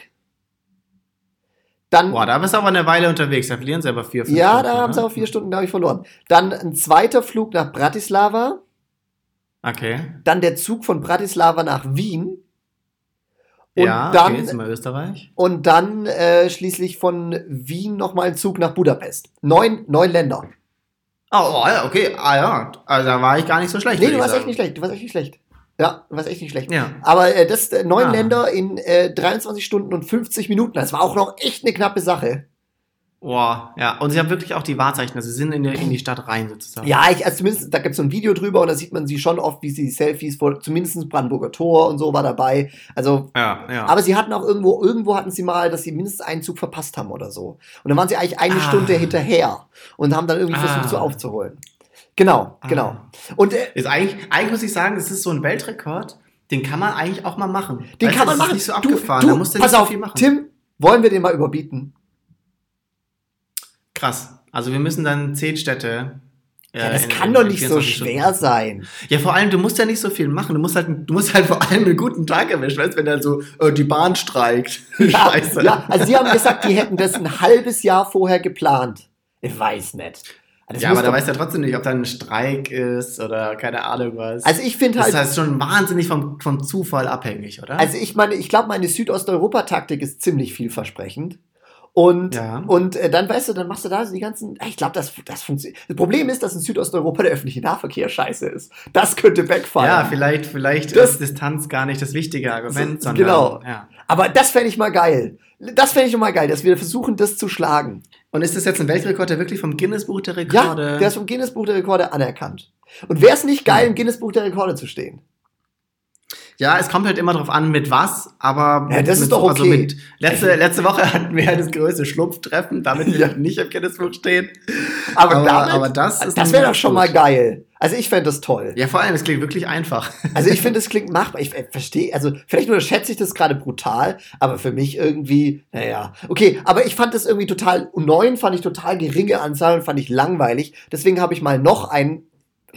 Dann, Boah, da bist du aber eine Weile unterwegs. Da verlieren sie aber vier, fünf ja, Stunden, da haben ne? sie auch vier Stunden, glaube ich, verloren. Dann ein zweiter Flug nach Bratislava. Okay. Dann der Zug von Bratislava nach Wien. Und ja, dann, okay, sind wir Österreich. und dann äh, schließlich von Wien nochmal ein Zug nach Budapest. Neun, neun Länder. Oh, ja, okay. Ah ja, also da war ich gar nicht so schlecht. Nee, du warst echt nicht schlecht. Du warst echt nicht schlecht. Ja, du warst echt nicht schlecht. Ja. Aber äh, das äh, neun Ah. Länder in äh, 23 Stunden und 50 Minuten. Das war auch noch echt eine knappe Sache. Boah, ja. Und sie haben wirklich auch die Wahrzeichen. Also sie sind in die, in die Stadt rein sozusagen. Ja, ich, also zumindest, da gibt es so ein Video drüber und da sieht man sie schon oft, wie sie Selfies vor, zumindest Brandenburger Tor und so war dabei. Also, Ja, ja. aber sie hatten auch irgendwo, irgendwo hatten sie mal, dass sie mindestens einen Zug verpasst haben oder so. Und dann waren sie eigentlich eine Ah. Stunde hinterher und haben dann irgendwie Ah. versucht, so aufzuholen. Genau, Ah. genau. Und äh, Ist eigentlich, eigentlich muss ich sagen, das ist so ein Weltrekord, den kann man eigentlich auch mal machen. den Weißt kann du, man machen. Ist nicht so du, abgefahren, du, da musst du pass nicht so auf, viel machen. Tim, wollen wir den mal überbieten? Krass. Also wir müssen dann zehn Städte Ja, das in- kann in- doch nicht so 24 Stunden. schwer sein. Ja, vor allem, du musst ja nicht so viel machen. Du musst halt, du musst halt [laughs] vor allem einen guten Tag erwischen, weißt, wenn dann so äh, die Bahn streikt. [laughs] Ja, Scheiße. ja, also sie haben gesagt, die hätten das ein halbes Jahr vorher geplant. Ich weiß nicht. Das ja aber da weißt du ja trotzdem nicht, ob da ein Streik ist oder keine Ahnung was. also ich finde das halt, heißt schon wahnsinnig vom, vom Zufall abhängig, oder? also ich meine, ich glaube, meine Südosteuropa-Taktik ist ziemlich vielversprechend. Und, Ja. und äh, dann weißt du, dann machst du da so die ganzen. Ich glaube, das, das funktioniert. Das Problem ist, dass in Südosteuropa der öffentliche Nahverkehr scheiße ist. Das könnte wegfallen. ja, vielleicht, vielleicht Das- ist Distanz gar nicht das wichtige Argument, So, sondern genau. ja. Aber das fände ich mal geil. Das fände ich mal geil, dass wir versuchen, das zu schlagen. Und ist das jetzt ein Weltrekord, der wirklich vom Guinness-Buch der Ja, Rekorde? der ist vom Guinness-Buch der Rekorde anerkannt. Und wäre es nicht geil, im Guinness-Buch der Rekorde zu stehen? Ja, es kommt halt immer drauf an, mit was, aber Ja, mit, das ist mit, doch also okay. mit, letzte, letzte Woche [laughs] hatten wir ja das größte Schlupftreffen, damit wir Ja. nicht im Guinness-Buch stehen. Aber, Aber- damit, aber das ist das wäre doch schon mal geil. Also ich fände das toll. Ja, vor allem, es klingt wirklich einfach. [laughs] Also ich finde, es klingt machbar. Ich äh, verstehe, also vielleicht unterschätze ich das gerade brutal, aber für mich irgendwie, naja. Okay, aber ich fand das irgendwie total, neun fand ich total geringe Anzahl und fand ich langweilig. Deswegen habe ich mal noch einen,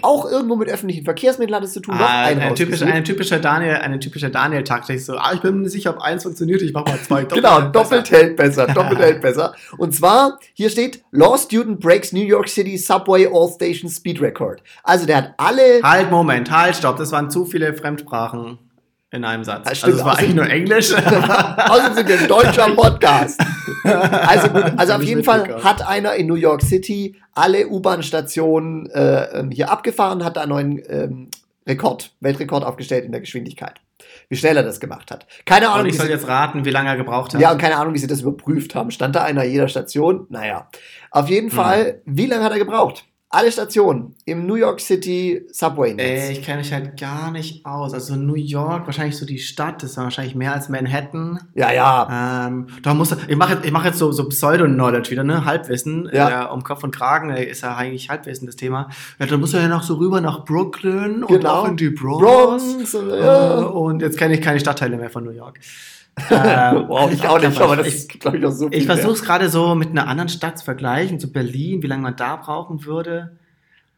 auch irgendwo mit öffentlichen Verkehrsmitteln hat es zu tun, Ah, eine, typische, eine typische Daniel, eine typische Daniel-Taktik. So, ah, ich bin mir nicht sicher, ob eins funktioniert, ich mach mal zwei. [laughs] Genau, Doppelt doppelt besser. hält besser, [laughs] doppelt hält besser. Und zwar, hier steht, Law Student breaks New York City Subway All Station Speed Record. Also der hat alle, Halt, Moment, halt, stopp. Das waren zu viele Fremdsprachen in einem Satz. Stimmt, also es war eigentlich nur Englisch. [laughs] außerdem sind wir ein deutscher Podcast. Also gut, also auf jeden Fall hat einer in New York City alle U-Bahn-Stationen äh, ähm, hier abgefahren, hat da einen neuen ähm, Rekord, Weltrekord aufgestellt in der Geschwindigkeit. Wie schnell er das gemacht hat. Keine Ahnung, Und ich soll jetzt raten, wie lange er gebraucht hat. ja, und keine Ahnung, wie sie das überprüft haben. Stand da einer jeder Station? Naja. Auf jeden Hm. Fall, wie lange hat er gebraucht? Alle Stationen im New York City Subway-Netz. Äh, ich kenne mich halt gar nicht aus. Also New York, wahrscheinlich so die Stadt, das war wahrscheinlich mehr als Manhattan. Ja, ja. Ähm, da muss ich mache jetzt, ich mache jetzt so, so Pseudo-Knowledge wieder, ne? Halbwissen. Ja. Äh, um Kopf und Kragen ist ja eigentlich Halbwissen das Thema. Ja, dann muss er ja noch so rüber nach Brooklyn und Genau. auch in die Bronx. Bronx. Äh, Ja. Und jetzt kenne ich keine Stadtteile mehr von New York. Ähm, [laughs] wow, ich auch nicht, aber das ich, ist, glaube ich, auch so viel. ich versuche es gerade so mit einer anderen Stadt zu vergleichen, zu Berlin, wie lange man da brauchen würde.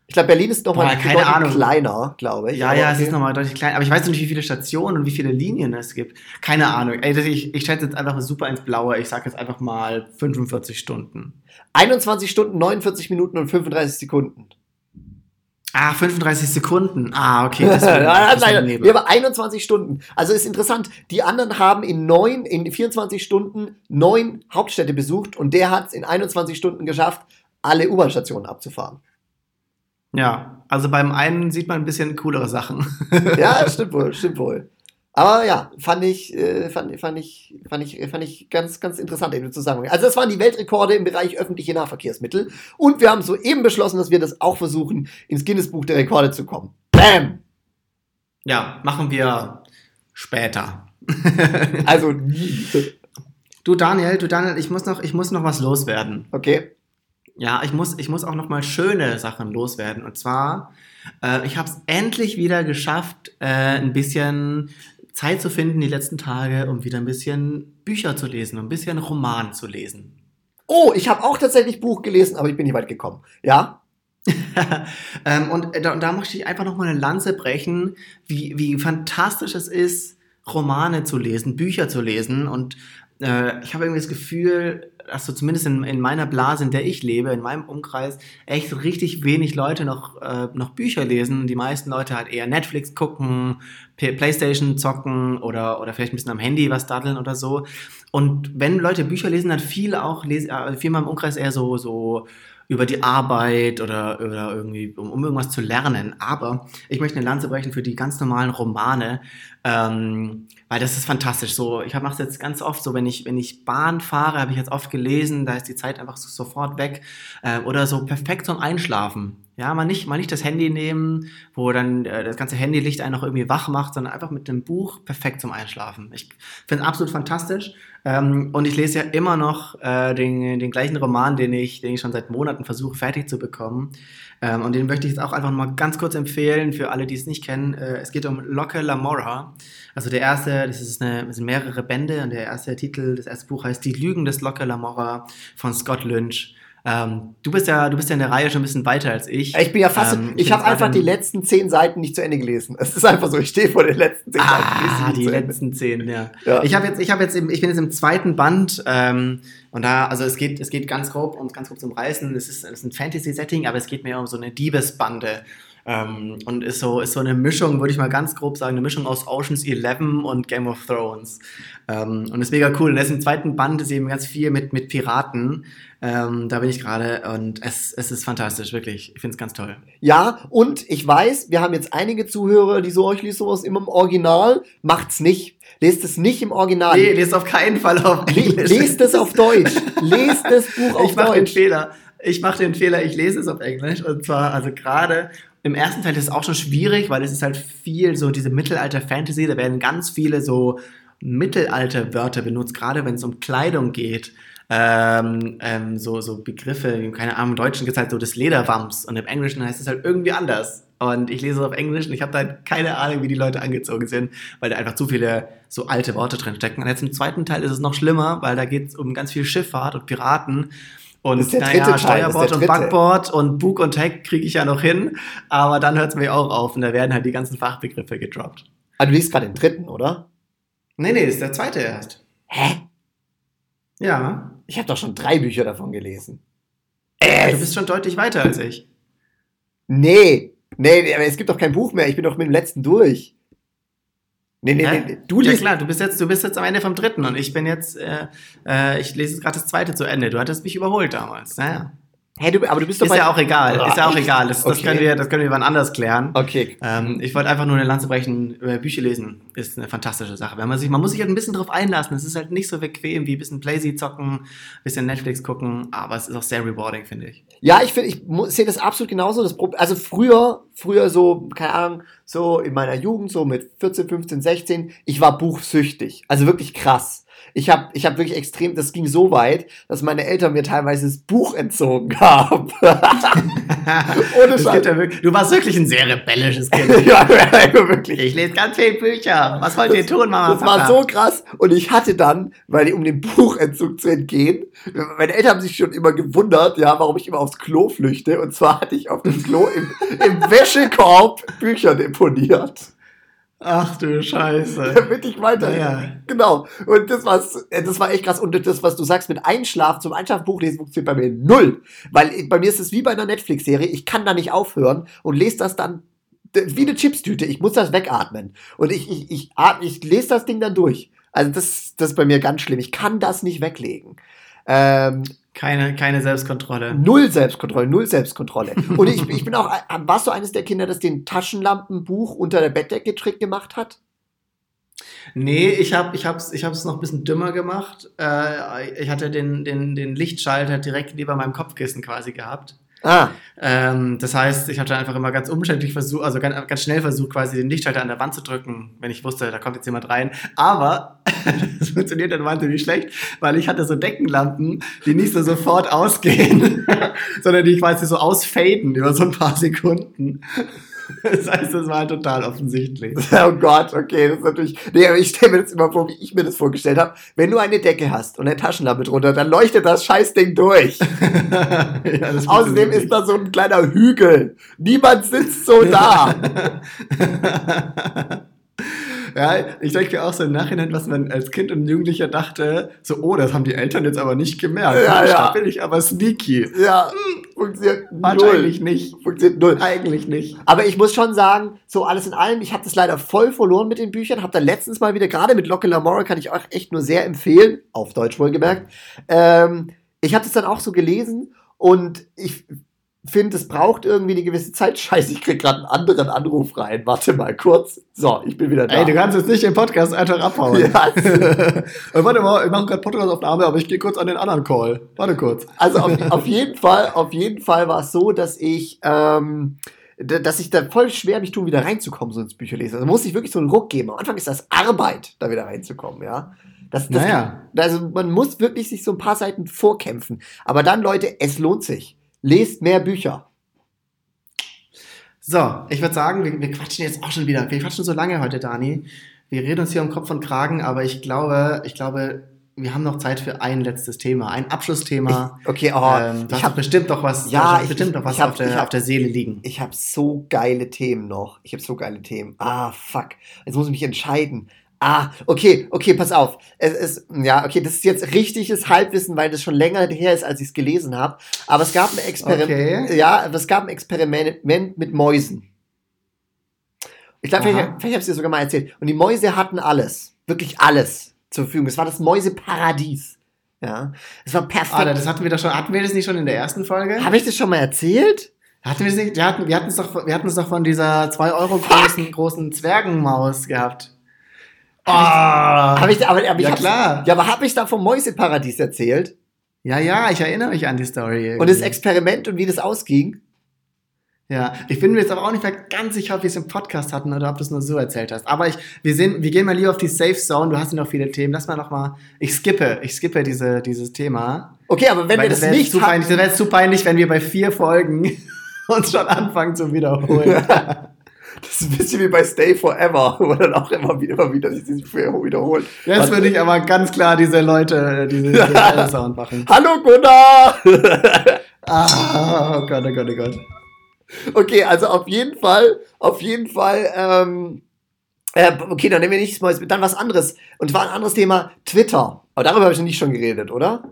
Ich glaube, Berlin ist noch mal keine bedeutend Ahnung. kleiner, glaube ich. Ja, ja, es okay. ist nochmal deutlich kleiner. Aber ich weiß nicht, wie viele Stationen und wie viele Linien es gibt. Keine Ahnung. Ey, ich, ich schätze jetzt einfach super ins Blaue. Ich sage jetzt einfach mal 45 Stunden. 21 Stunden, 49 Minuten und 35 Sekunden. Ah, 35 Sekunden. Ah, okay. Das [laughs] Nein, wir haben 21 Stunden. Also ist interessant. Die anderen haben in neun, in 24 Stunden neun Hauptstädte besucht und der hat es in 21 Stunden geschafft, alle U-Bahn-Stationen abzufahren. Ja, also beim einen sieht man ein bisschen coolere Sachen. Ja, [laughs] stimmt wohl, stimmt wohl. Aber ja, fand ich, äh, fand, fand ich, fand ich, fand ich ganz, ganz interessant in dem Zusammenhang. Also das waren die Weltrekorde im Bereich öffentliche Nahverkehrsmittel. Und wir haben soeben beschlossen, dass wir das auch versuchen, ins Guinness-Buch der Rekorde zu kommen. Bam! Ja, machen wir später. [laughs] Also nie. Du Daniel, du Daniel, ich muss noch, ich muss noch was loswerden. Okay. Ja, ich muss, ich muss auch noch mal schöne Sachen loswerden. Und zwar, äh, ich habe es endlich wieder geschafft, äh, ein bisschen Zeit zu finden die letzten Tage, um wieder ein bisschen Bücher zu lesen, um ein bisschen Roman zu lesen. Oh, ich habe auch tatsächlich Buch gelesen, aber ich bin nicht weit gekommen. Ja? [laughs] ähm, und, da, und da möchte ich einfach noch mal eine Lanze brechen, wie, wie fantastisch es ist, Romane zu lesen, Bücher zu lesen. Und äh, ich habe irgendwie das Gefühl, dass so zumindest in, in meiner Blase, in der ich lebe, in meinem Umkreis, echt richtig wenig Leute noch, äh, noch Bücher lesen. Die meisten Leute halt eher Netflix gucken, Playstation zocken oder, oder vielleicht ein bisschen am Handy was daddeln oder so. Und wenn Leute Bücher lesen, dann viel auch, lesen, äh, viel in meinem Umkreis eher so, so über die Arbeit oder, oder irgendwie, um, um irgendwas zu lernen. Aber ich möchte eine Lanze brechen für die ganz normalen Romane, ähm, weil das ist fantastisch. So, ich mache es jetzt ganz oft so, wenn ich, wenn ich Bahn fahre, habe ich jetzt oft gelesen, da ist die Zeit einfach so, sofort weg. Äh, oder so perfekt zum Einschlafen. Ja, mal nicht, mal nicht das Handy nehmen, wo dann äh, das ganze Handylicht einen noch irgendwie wach macht, sondern einfach mit dem Buch perfekt zum Einschlafen. Ich finde es absolut fantastisch. Ähm, und ich lese ja immer noch äh, den, den gleichen Roman, den ich, den ich schon seit Monaten versuche fertig zu bekommen. Ähm, und den möchte ich jetzt auch einfach mal ganz kurz empfehlen für alle, die es nicht kennen. Äh, es geht um Locke Lamora. Also der erste, das, ist eine, das sind mehrere Bände und der erste Titel, das erste Buch heißt Die Lügen des Locke Lamora von Scott Lynch. Ähm, du bist ja, du bist ja in der Reihe schon ein bisschen weiter als ich. Ich bin ja fast, Ähm, ich bin habe einfach die letzten zehn Seiten nicht zu Ende gelesen. Es ist einfach so, ich stehe vor den letzten zehn Seiten. Ah, nicht die letzten zehn, ja. Ja. Ich habe jetzt, ich habe jetzt, im, ich bin jetzt im zweiten Band ähm, und da, also es geht, es geht ganz grob um ganz grob zum Reißen. Es ist, es ist ein Fantasy-Setting, aber es geht mehr um so eine Diebesbande. Ähm, und ist so, ist so eine Mischung, würde ich mal ganz grob sagen, eine Mischung aus Oceans 11 und Game of Thrones. Ähm, und ist mega cool. Und das im zweiten Band ist eben ganz viel mit, mit Piraten. Ähm, da bin ich gerade und es, es ist fantastisch, wirklich. Ich finde es ganz toll. Ja, und ich weiß, wir haben jetzt einige Zuhörer, die so, "Oh, ich lese sowas immer im Original. Macht's nicht. Lest es nicht im Original. Nee, lest auf keinen Fall auf Englisch. lest es auf Deutsch. Lest das Buch [laughs] auf ich mache den Deutsch. Fehler. Ich mache den Fehler, ich lese es auf Englisch. Und zwar, also gerade im ersten Teil ist es auch schon schwierig, weil es ist halt viel so diese Mittelalter-Fantasy. Da werden ganz viele so Mittelalter-Wörter benutzt, gerade wenn es um Kleidung geht. Ähm, ähm, so, so Begriffe, keine Ahnung, im Deutschen gibt es halt so das Lederwams und im Englischen heißt es halt irgendwie anders. Und ich lese es auf Englisch und ich habe da halt keine Ahnung, wie die Leute angezogen sind, weil da einfach zu viele so alte Worte drin stecken. Und jetzt im zweiten Teil ist es noch schlimmer, weil da geht es um ganz viel Schifffahrt und Piraten. Und naja, Steuerbord und dritte. Backbord und Bug und Heck kriege ich ja noch hin. Aber dann hört es mir auch auf und da werden halt die ganzen Fachbegriffe gedroppt. Ah, du liest gerade den dritten, oder? Nee, nee, das ist der zweite erst. Hä? Ja. Ich habe doch schon drei Bücher davon gelesen. Du bist schon deutlich weiter als ich. Nee. Nee, aber es gibt doch kein Buch mehr. Ich bin doch mit dem letzten durch. Nee, nee, Hä? nee. Du ja liest. klar, du bist jetzt, du bist jetzt am Ende vom dritten und ich bin jetzt, äh, äh, ich lese jetzt gerade das zweite zu Ende. Du hattest mich überholt damals. Naja. Hä, du, aber du bist doch Ist ja auch egal. Ist ja auch egal. Das, das, Okay. können wir, das können wir wann anders klären. Okay. Ähm, ich wollte einfach nur eine Lanze brechen. Äh, Bücher lesen ist eine fantastische Sache. Wenn man, sich, man muss sich halt ein bisschen drauf einlassen. Es ist halt nicht so bequem wie ein bisschen Playsee zocken, ein bisschen Netflix gucken, aber es ist auch sehr rewarding, finde ich. Ja, ich finde, ich sehe das absolut genauso. Das Pro also früher, früher so, keine Ahnung, so in meiner Jugend, so mit 14, 15, 16, ich war buchsüchtig. Also wirklich krass. Ich habe ich hab wirklich extrem, das ging so weit, dass meine Eltern mir teilweise das Buch entzogen haben. [laughs] Ohne Scheiß. ja du warst wirklich ein sehr rebellisches Kind. [laughs] ja, wirklich. Ich lese ganz viele Bücher. Was wollt ihr tun, Mama? Das war Papa? so krass. Und ich hatte dann, weil um dem Buchentzug zu entgehen, meine Eltern haben sich schon immer gewundert, ja, warum ich immer aufs Klo flüchte. Und zwar hatte ich auf dem Klo im, im Wäschekorb Bücher deponiert. Ach du Scheiße. [laughs] Damit ich weiter. Naja. Genau. Und das war, das war echt krass. Und das, was du sagst mit Einschlafen, zum Einschlafen Buch lesen, funktioniert bei mir null. Weil ich- bei mir ist es wie bei einer Netflix-Serie. Ich kann da nicht aufhören und lese das dann wie eine Chipstüte. Ich muss das wegatmen. Und ich, ich, ich, atme, ich lese das Ding dann durch. Also das, das ist bei mir ganz schlimm. Ich kann das nicht weglegen. Ähm, Keine, keine Selbstkontrolle. null Selbstkontrolle, null Selbstkontrolle. Und ich, ich bin auch, warst du eines der Kinder, das den Taschenlampenbuch unter der Bettdecke Trick gemacht hat? Nee, ich habe ich hab's, ich hab's noch ein bisschen dümmer gemacht. Äh, ich hatte den, den, den Lichtschalter direkt neben meinem Kopfkissen quasi gehabt. Ah, Ähm, das heißt, ich hatte einfach immer ganz umständlich versucht, also ganz, ganz schnell versucht, quasi den Lichtschalter an der Wand zu drücken, wenn ich wusste, da kommt jetzt jemand rein. Aber [laughs] das funktioniert dann wahnsinnig schlecht, weil ich hatte so Deckenlampen, die nicht so sofort ausgehen, [laughs] sondern die quasi so ausfaden über so ein paar Sekunden. Das heißt, das war halt total offensichtlich. [laughs] Oh Gott, okay, das ist natürlich. Nee, aber ich stelle mir das immer vor, wie ich mir das vorgestellt habe. Wenn du eine Decke hast und eine Taschenlampe drunter, dann leuchtet das Scheißding durch. [laughs] ja, Außerdem ist da so ein kleiner Hügel. Niemand sitzt so da. [laughs] Ja, ich denke mir auch so im Nachhinein, was man als Kind und Jugendlicher dachte, so, oh, das haben die Eltern jetzt aber nicht gemerkt. Ja, ja. Da bin ich aber sneaky. ja, funktioniert Wahrscheinlich null. nicht. Funktioniert null. Eigentlich nicht. Aber ich muss schon sagen, so alles in allem, ich habe das leider voll verloren mit den Büchern. Habe da letztens mal wieder, gerade mit Locke Lamora, kann ich auch echt nur sehr empfehlen, auf Deutsch wohlgemerkt. Ähm, ich habe das dann auch so gelesen und ich finde, es braucht irgendwie eine gewisse Zeit. Scheiße, ich krieg gerade einen anderen Anruf rein. Warte mal kurz. So, ich bin wieder da. Ey, du kannst jetzt nicht den Podcast einfach abhauen. Ja. [laughs] Äh, Warte mal, ich mache gerade Podcast-Aufnahme, aber ich gehe kurz an den anderen Call. Warte kurz. Also auf, [laughs] auf jeden Fall, auf jeden Fall war es so, dass ich, ähm, dass ich da voll schwer mich tun, wieder reinzukommen, so ins Bücherlesen. Also muss ich wirklich so einen Ruck geben. Am Anfang ist das Arbeit, da wieder reinzukommen, ja. Das, das, Naja. Also man muss wirklich sich so ein paar Seiten vorkämpfen. Aber dann, Leute, es lohnt sich. Lest mehr Bücher. So, ich würde sagen, wir, wir quatschen jetzt auch schon wieder. Wir quatschen so lange heute, Dani. Wir reden uns hier um Kopf und Kragen, aber ich glaube, ich glaube, wir haben noch Zeit für ein letztes Thema, ein Abschlussthema. Ich, okay, oh, ähm, ich habe bestimmt noch was, ja, ich, bestimmt noch was hab, auf, der, hab, auf der Seele liegen. Ich habe so geile Themen noch. Ich habe so geile Themen. Ah, fuck. Jetzt muss ich mich entscheiden. Ah, okay, okay, pass auf. Es ist, ja, okay, das ist jetzt richtiges Halbwissen, weil das schon länger her ist, als ich es gelesen habe. Aber es gab ein Experiment. Okay. Ja, es gab ein Experiment mit Mäusen. Ich glaube, vielleicht, vielleicht habe ich es dir sogar mal erzählt. Und die Mäuse hatten alles. Wirklich alles zur Verfügung. Es war das Mäuseparadies. Ja, es war perfekt. Ah, das hatten wir doch schon. Hatten wir das nicht schon in der ersten Folge? Habe ich das schon mal erzählt? Hatten wir es nicht? Wir hatten, wir hatten es doch, wir hatten es doch von dieser 2 Euro großen, großen Zwergenmaus gehabt. Oh, hab ich, aber, aber ja, klar. Ja, aber habe ich da vom Mäuseparadies erzählt? Ja, ja, ich erinnere mich an die Story. Irgendwie. Und das Experiment und wie das ausging? Ja, ich bin mir jetzt aber auch nicht mehr ganz sicher, ob wir es im Podcast hatten oder ob du es nur so erzählt hast. Aber ich, wir, sehen, wir gehen mal lieber auf die Safe Zone. Du hast ja noch viele Themen. Lass mal noch mal. Ich skippe, ich skippe diese, dieses Thema. Okay, aber wenn wir das, das nicht zu peinlich, das wäre zu peinlich, wenn wir bei vier Folgen [laughs] uns schon anfangen zu wiederholen. [laughs] Das ist ein bisschen wie bei Stay Forever, [laughs] wo dann auch immer wieder, immer wieder sich wiederholt. Jetzt würde ich aber ganz klar diese Leute, diese, diese [laughs] Sound machen. Hallo Gunnar! [laughs] ah, oh Gott, oh Gott, oh Gott. Okay, also auf jeden Fall, auf jeden Fall, ähm, äh, okay, dann nehmen wir nichts Neues, dann was anderes. Und zwar ein anderes Thema, Twitter. Aber darüber habe ich noch nicht schon geredet, oder?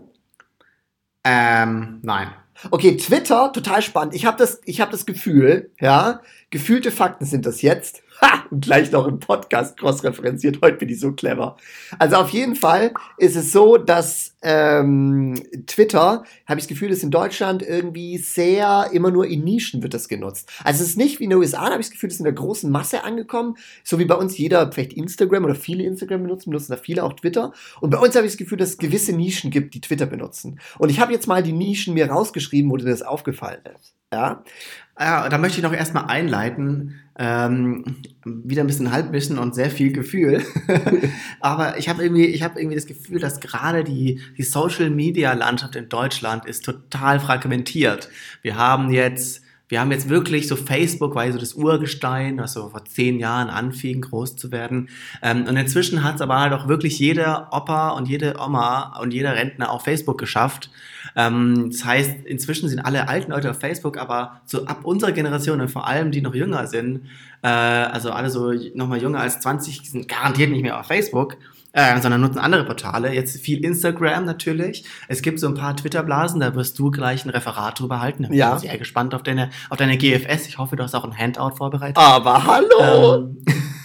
Ähm, nein. Okay, Twitter, total spannend. Ich habe das, ich hab das Gefühl, ja, gefühlte Fakten sind das jetzt. [laughs] Ha! Und gleich noch im Podcast cross-referenziert. Heute bin ich so clever. Also auf jeden Fall ist es so, dass ähm, Twitter, habe ich das Gefühl, ist in Deutschland irgendwie sehr, immer nur in Nischen wird das genutzt. Also es ist nicht wie in den USA, habe ich das Gefühl, es ist in der großen Masse angekommen. So wie bei uns jeder vielleicht Instagram oder viele Instagram benutzen, benutzen da viele auch Twitter. Und bei uns habe ich das Gefühl, dass es gewisse Nischen gibt, die Twitter benutzen. Und ich habe jetzt mal die Nischen mir rausgeschrieben, wo dir das aufgefallen ist. Ja. Ja, da möchte ich noch erstmal einleiten. Ähm, wieder ein bisschen Halbwissen und sehr viel Gefühl. [laughs] Aber ich habe irgendwie, ich habe irgendwie das Gefühl, dass gerade die, die Social Media Landschaft in Deutschland ist total fragmentiert. Wir haben jetzt wir haben jetzt wirklich so Facebook, war so das Urgestein, was so vor zehn Jahren anfing, groß zu werden. Ähm, und inzwischen hat es aber halt auch wirklich jeder Opa und jede Oma und jeder Rentner auf Facebook geschafft. Ähm, das heißt, inzwischen sind alle alten Leute auf Facebook, aber so ab unserer Generation und vor allem die noch jünger sind, äh, also alle so nochmal jünger als 20, sind garantiert nicht mehr auf Facebook äh, sondern nutzen andere Portale. Jetzt viel Instagram natürlich. Es gibt so ein paar Twitter-Blasen, da wirst du gleich ein Referat drüber halten. Da bin ja. sehr gespannt auf deine, auf deine GFS. Ich hoffe, du hast auch ein Handout vorbereitet. Aber hallo! Ähm,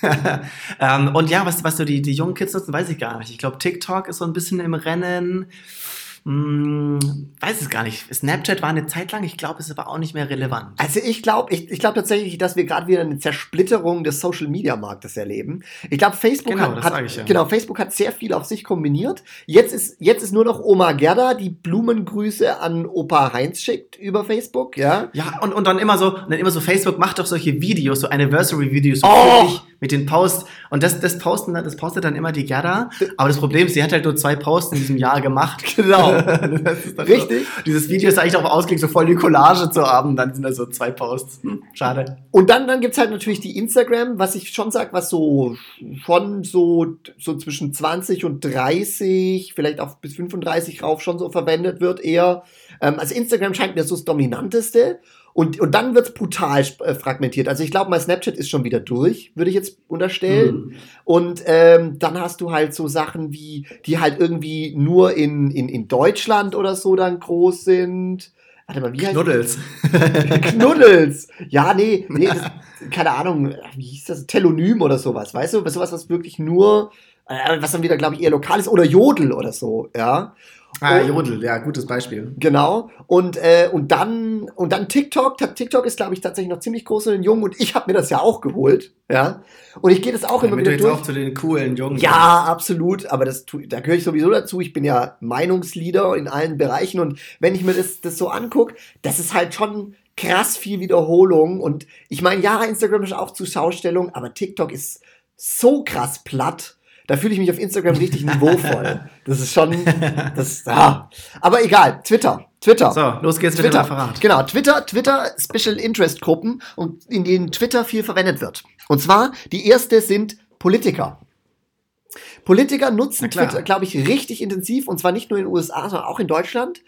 [laughs] ähm, und ja, was, was so die, die jungen Kids nutzen, weiß ich gar nicht. Ich glaube, TikTok ist so ein bisschen im Rennen. Hm, weiß es gar nicht. Snapchat war eine Zeit lang, ich glaube, es ist aber auch nicht mehr relevant. Also ich glaube, ich, ich glaube tatsächlich, dass wir gerade wieder eine Zersplitterung des Social Media Marktes erleben. Ich glaube, Facebook genau, hat, hat ja. genau, Facebook hat sehr viel auf sich kombiniert. Jetzt ist, jetzt ist nur noch Oma Gerda, die Blumengrüße an Opa Heinz schickt über Facebook, ja. Ja, und, und dann immer so, dann immer so, Facebook macht doch solche Videos, so Anniversary-Videos, so oh! Mit den Posts. Und das, das posten, das postet dann immer die Gerda. Aber das Problem ist, sie hat halt nur zwei Posts in diesem Jahr gemacht. [laughs] Genau. [laughs] Richtig. So, dieses Video ist eigentlich darauf ausgelegt, so voll die Collage zu haben. Dann sind da so zwei Posts. Hm, schade. Und dann, dann gibt's halt natürlich die Instagram, was ich schon sag, was so schon so, so zwischen 20 und 30, vielleicht auch bis 35 rauf schon so verwendet wird eher. Ähm, also Instagram scheint mir so das Dominanteste. Und, und dann wird's brutal äh, fragmentiert. Also ich glaube, mein Snapchat ist schon wieder durch, würde ich jetzt unterstellen. Mhm. Und ähm, dann hast du halt so Sachen wie, die halt irgendwie nur in, in, in Deutschland oder so dann groß sind. Warte mal, wie heißt Knuddels. [laughs] Knuddels. Ja, nee, nee, das, keine Ahnung, wie hieß das? Telonym oder sowas, weißt du? Sowas, was wirklich nur, was dann wieder, glaube ich, eher lokal ist oder Jodel oder so, ja. Ah, und, Jodel, ja, gutes Beispiel. Genau. Und, äh, und dann, und dann TikTok. TikTok ist, glaube ich, tatsächlich noch ziemlich groß in den Jungen und ich habe mir das ja auch geholt. Ja. Und ich gehe das auch ja, immer wieder du durch. auch zu den coolen Jungen. Ja, absolut. Aber das, da gehöre ich sowieso dazu. Ich bin ja Meinungsleader in allen Bereichen und wenn ich mir das, das so angucke, das ist halt schon krass viel Wiederholung. Und ich meine, ja, Instagram ist auch Zuschaustellung, aber TikTok ist so krass platt da fühle ich mich auf Instagram richtig niveauvoll. Das ist schon, das, ah. Aber egal, Twitter. Twitter. So, los geht's Twitter. mit dem Referat. Genau, Twitter, Twitter Special Interest Gruppen und in denen Twitter viel verwendet wird. Und zwar, die erste sind Politiker. Politiker nutzen. Twitter, glaube ich, richtig intensiv und zwar nicht nur in den USA, sondern auch in Deutschland.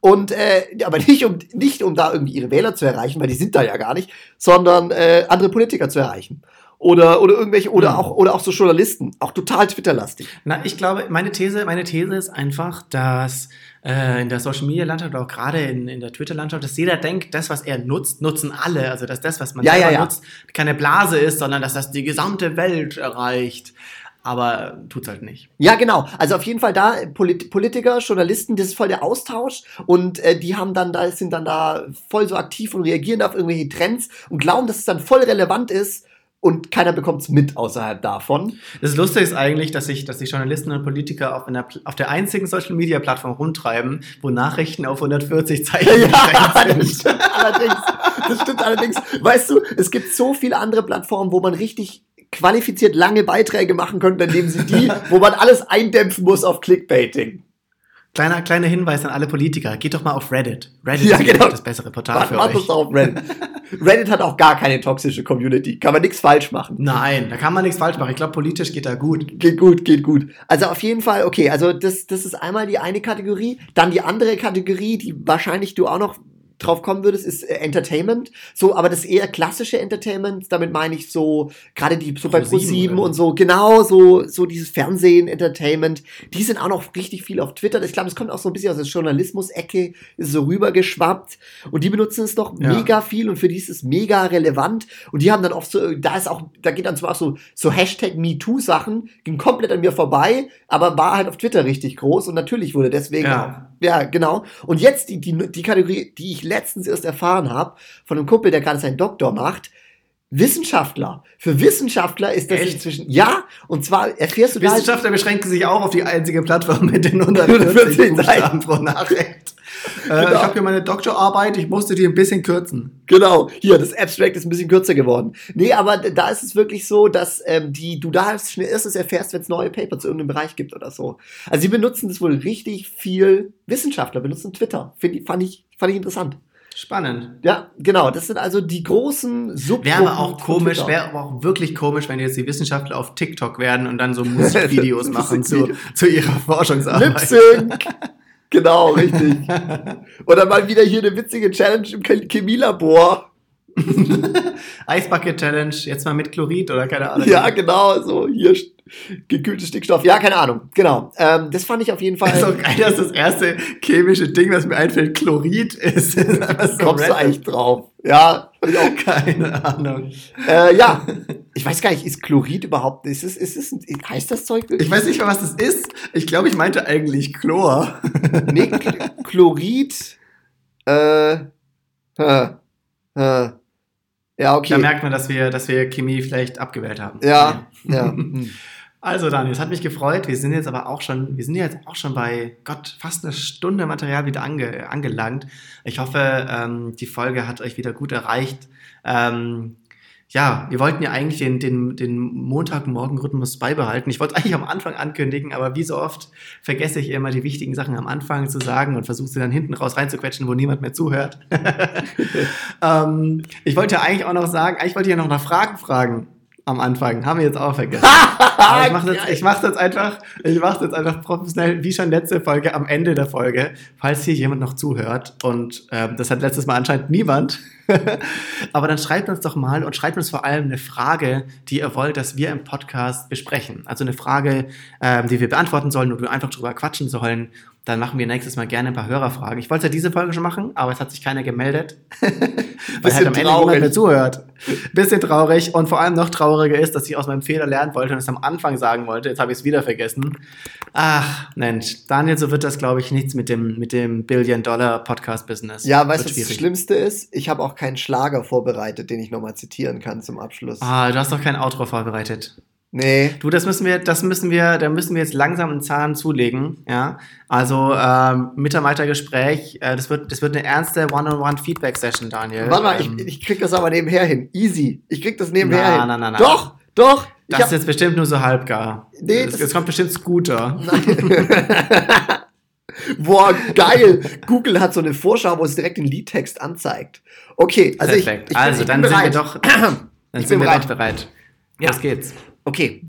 Und äh, aber nicht um, nicht um da irgendwie ihre Wähler zu erreichen, weil die sind da ja gar nicht, sondern äh, andere Politiker zu erreichen. Oder, oder irgendwelche, oder Mhm. auch, oder auch so Journalisten, auch total Twitterlastig. Na, ich glaube, meine These, meine These ist einfach, dass äh, in der Social Media Landschaft, oder auch gerade in, in der Twitter Landschaft, dass jeder denkt, das, was er nutzt, nutzen alle. Also, dass das, was man Ja, selber ja, ja. nutzt, keine Blase ist, sondern dass das die gesamte Welt erreicht. Aber tut's halt nicht. Ja, genau. Also auf jeden Fall da Polit Politiker, Journalisten, das ist voll der Austausch und äh, die haben dann da sind dann da voll so aktiv und reagieren auf irgendwelche Trends und glauben, dass es dann voll relevant ist und keiner bekommt es mit außerhalb davon. Das Lustige ist eigentlich, dass sich, dass sich Journalisten und Politiker auf, einer, auf der einzigen Social Media Plattform rumtreiben, wo Nachrichten auf 140 Zeichen das sind. stimmt allerdings. Das stimmt allerdings. Weißt du, es gibt so viele andere Plattformen, wo man richtig qualifiziert lange Beiträge machen könnte, dann nehmen sie die, wo man alles eindämpfen muss auf Clickbaiting. Kleiner, kleiner Hinweis an alle Politiker. Geht doch mal auf Reddit. Reddit Ja, ist genau. das bessere Portal Macht für macht euch. das auf Reddit. [laughs] Reddit hat auch gar keine toxische Community. Kann man nichts falsch machen. Nein, da kann man nichts falsch machen. Ich glaube, politisch geht da gut. Geht gut, geht gut. Also auf jeden Fall, okay, also das, das ist einmal die eine Kategorie. Dann die andere Kategorie, die wahrscheinlich du auch noch drauf kommen würdest, ist äh, Entertainment. So, aber das eher klassische Entertainment, damit meine ich so, gerade die so bei ProSieben Pro7 oder und so, genau, so, so dieses Fernsehen, Entertainment, die sind auch noch richtig viel auf Twitter. Ich glaube, es kommt auch so ein bisschen aus der Journalismus-Ecke, ist so rübergeschwappt. Und die benutzen es doch Ja. mega viel und für die ist es mega relevant. Und die haben dann oft so, da ist auch, da geht dann Beispiel auch so, so Hashtag MeToo-Sachen, ging komplett an mir vorbei, aber war halt auf Twitter richtig groß und natürlich wurde deswegen Ja. auch ja, genau. Und jetzt die, die, die Kategorie, die ich letztens erst erfahren habe, von einem Kumpel, der gerade seinen Doktor macht. Wissenschaftler. Für Wissenschaftler ist das Echt? inzwischen, ja, und zwar erfährst du da, Wissenschaftler beschränken sich auch auf die einzige Plattform mit den 140 140 Buchstaben pro Nachricht. Äh, Genau. Ich habe hier meine Doktorarbeit, ich musste die ein bisschen kürzen. genau, hier, das Abstract ist ein bisschen kürzer geworden. Nee, aber da ist es wirklich so, dass ähm, die, du da als schnell erstes erfährst, wenn es neue Paper zu irgendeinem Bereich gibt oder so. Also sie benutzen das wohl richtig viel, Wissenschaftler benutzen Twitter. Find, fand, ich, fand ich interessant. Spannend. Ja, genau, das sind also die großen Subgruppen. Wäre aber auch komisch, wäre aber auch wirklich komisch, wenn jetzt die Wissenschaftler auf TikTok werden und dann so Musikvideos [laughs] machen zu, zu ihrer Forschungsarbeit. Lip Sync. [laughs] genau, richtig. [laughs] Oder mal wieder hier eine witzige Challenge im Chem- Chemielabor. [laughs] Eisbucket Challenge, jetzt mal mit Chlorid oder keine Ahnung. Ja, genau, so hier gekühltes Stickstoff. Ja, keine Ahnung. Genau. Ähm, das fand ich auf jeden Fall. ist auch geil, dass das erste chemische Ding, was mir einfällt, Chlorid ist. [laughs] Das ist so kommst du eigentlich drauf? Ja, ich auch. Keine Ahnung. Äh, ja, ich weiß gar nicht, ist Chlorid überhaupt, ist es, ist es, heißt das Zeug? Ich weiß nicht mal, was das ist. Ich glaube, ich meinte eigentlich Chlor. Nee, Ch- Chlorid, äh, äh, äh, ja, okay. Da merkt man, dass wir, dass wir Chemie vielleicht abgewählt haben. Ja, ja. [laughs] Also Daniel, es hat mich gefreut. Wir sind jetzt aber auch schon, wir sind jetzt auch schon bei Gott fast eine Stunde Material wieder ange, angelangt. Ich hoffe, ähm, die Folge hat euch wieder gut erreicht. Ähm, ja, wir wollten ja eigentlich den, den, den Montagmorgen-Rhythmus beibehalten. Ich wollte es eigentlich am Anfang ankündigen, aber wie so oft vergesse ich immer die wichtigen Sachen am Anfang zu sagen und versuche sie dann hinten raus reinzuquetschen, wo niemand mehr zuhört. [laughs] ähm, ich wollte ja eigentlich auch noch sagen, eigentlich wollte ich ja noch nach Fragen fragen am Anfang. Haben wir jetzt auch vergessen. [laughs] Aber ich mache jetzt, ich mach's jetzt einfach, ich mach's jetzt einfach professionell, wie schon letzte Folge, am Ende der Folge, falls hier jemand noch zuhört. Und ähm, das hat letztes Mal anscheinend niemand. [laughs] Aber dann schreibt uns doch mal und schreibt uns vor allem eine Frage, die ihr wollt, dass wir im Podcast besprechen. Also eine Frage, ähm, die wir beantworten sollen oder wir einfach drüber quatschen sollen. Dann machen wir nächstes Mal gerne ein paar Hörerfragen. Ich wollte es ja diese Folge schon machen, aber es hat sich keiner gemeldet. [laughs] Weil Bisschen halt am Ende traurig. niemand mehr zuhört. Bisschen traurig und vor allem noch trauriger ist, dass ich aus meinem Fehler lernen wollte und es am Anfang sagen wollte. Jetzt habe ich es wieder vergessen. Ach, Mensch. Daniel, so wird das, glaube ich, nichts mit dem, mit dem Billion-Dollar-Podcast-Business. Ja, weißt du, was das. Schlimmste ist? Ich habe auch keinen Schlager vorbereitet, den ich nochmal zitieren kann zum Abschluss. Ah, du hast doch kein Outro vorbereitet. Nee. Du, das müssen wir, das müssen wir, da müssen wir jetzt langsam einen Zahn zulegen, ja. Also ähm, Mitarbeitergespräch, äh, das wird, das wird eine ernste One-on-One-Feedback-Session, Daniel. Warte mal, Ähm, ich, ich krieg das aber nebenher hin. Easy. Ich krieg das nebenher Na, hin. na, na, na. Doch, doch. Das ist jetzt bestimmt nur so halbgar. Nee, es, kommt bestimmt Scooter. [laughs] [laughs] Boah, geil. Google hat so eine Vorschau, wo es direkt den Liedtext anzeigt. Okay, also ich, ich Perfekt. bin, also ich dann bin sind wir bereit. doch, [clears throat] dann Ich sind bin wir bereit. doch bereit. Ja. Los geht's. Okay.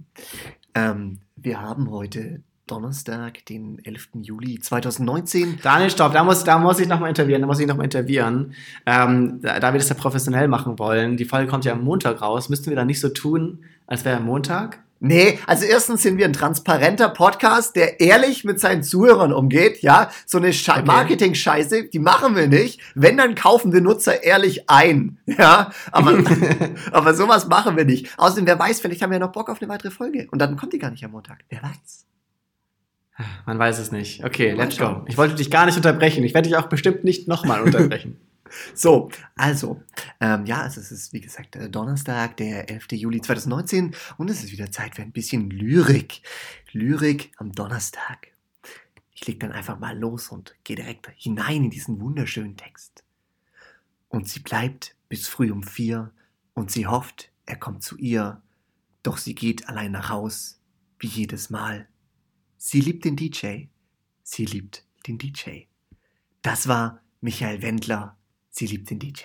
Ähm, wir haben heute Donnerstag, den 11. Juli 2019. Daniel, stopp, da muss, da muss ich nochmal intervieren, da muss ich nochmal intervieren. Ähm, da, da wir das ja professionell machen wollen, die Folge kommt ja am Montag raus, müssten wir da nicht so tun, als wäre Montag? Nee, also erstens sind wir ein transparenter Podcast, der ehrlich mit seinen Zuhörern umgeht, ja. So eine Okay. Marketing-Scheiße, die machen wir nicht. Wenn, dann kaufen wir Nutzer ehrlich ein, [laughs] ja. Aber, [laughs] aber sowas machen wir nicht. Außerdem, wer weiß, vielleicht haben wir ja noch Bock auf eine weitere Folge. Und dann kommt die gar nicht am Montag. Wer weiß. Man weiß es nicht. Okay, let's go. Ich wollte dich gar nicht unterbrechen. Ich werde dich auch bestimmt nicht nochmal unterbrechen. [laughs] So, also, ähm, ja, also es ist wie gesagt äh, Donnerstag, der 11. Juli 2019 und es ist wieder Zeit für ein bisschen Lyrik. Lyrik am Donnerstag. Ich leg dann einfach mal los und gehe direkt hinein in diesen wunderschönen Text. Und sie bleibt bis früh um vier und sie hofft, er kommt zu ihr, doch sie geht allein nach Haus, wie jedes Mal. Sie liebt den DJ, sie liebt den DJ. Das war Michael Wendler. Sie liebt den DJ.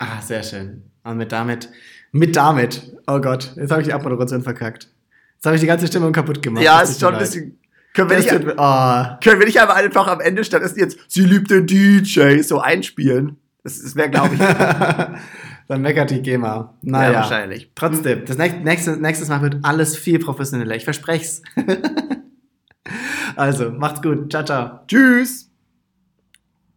Ah, sehr schön. Und mit damit, mit damit, oh Gott, jetzt habe ich die Abmoderation verkackt. Jetzt habe ich die ganze Stimmung kaputt gemacht. Ja, ist schon ein bisschen. Können wir, nicht, oh. können wir nicht aber einfach am Ende stattdessen jetzt Sie liebt den DJ so einspielen? Das, das wäre, glaube ich, [laughs] Dann meckert die GEMA. ja, Naja, wahrscheinlich. trotzdem, das nächste, nächste, nächstes Mal wird alles viel professioneller. Ich verspreche es. [laughs] also, macht's gut. Ciao, ciao. Tschüss!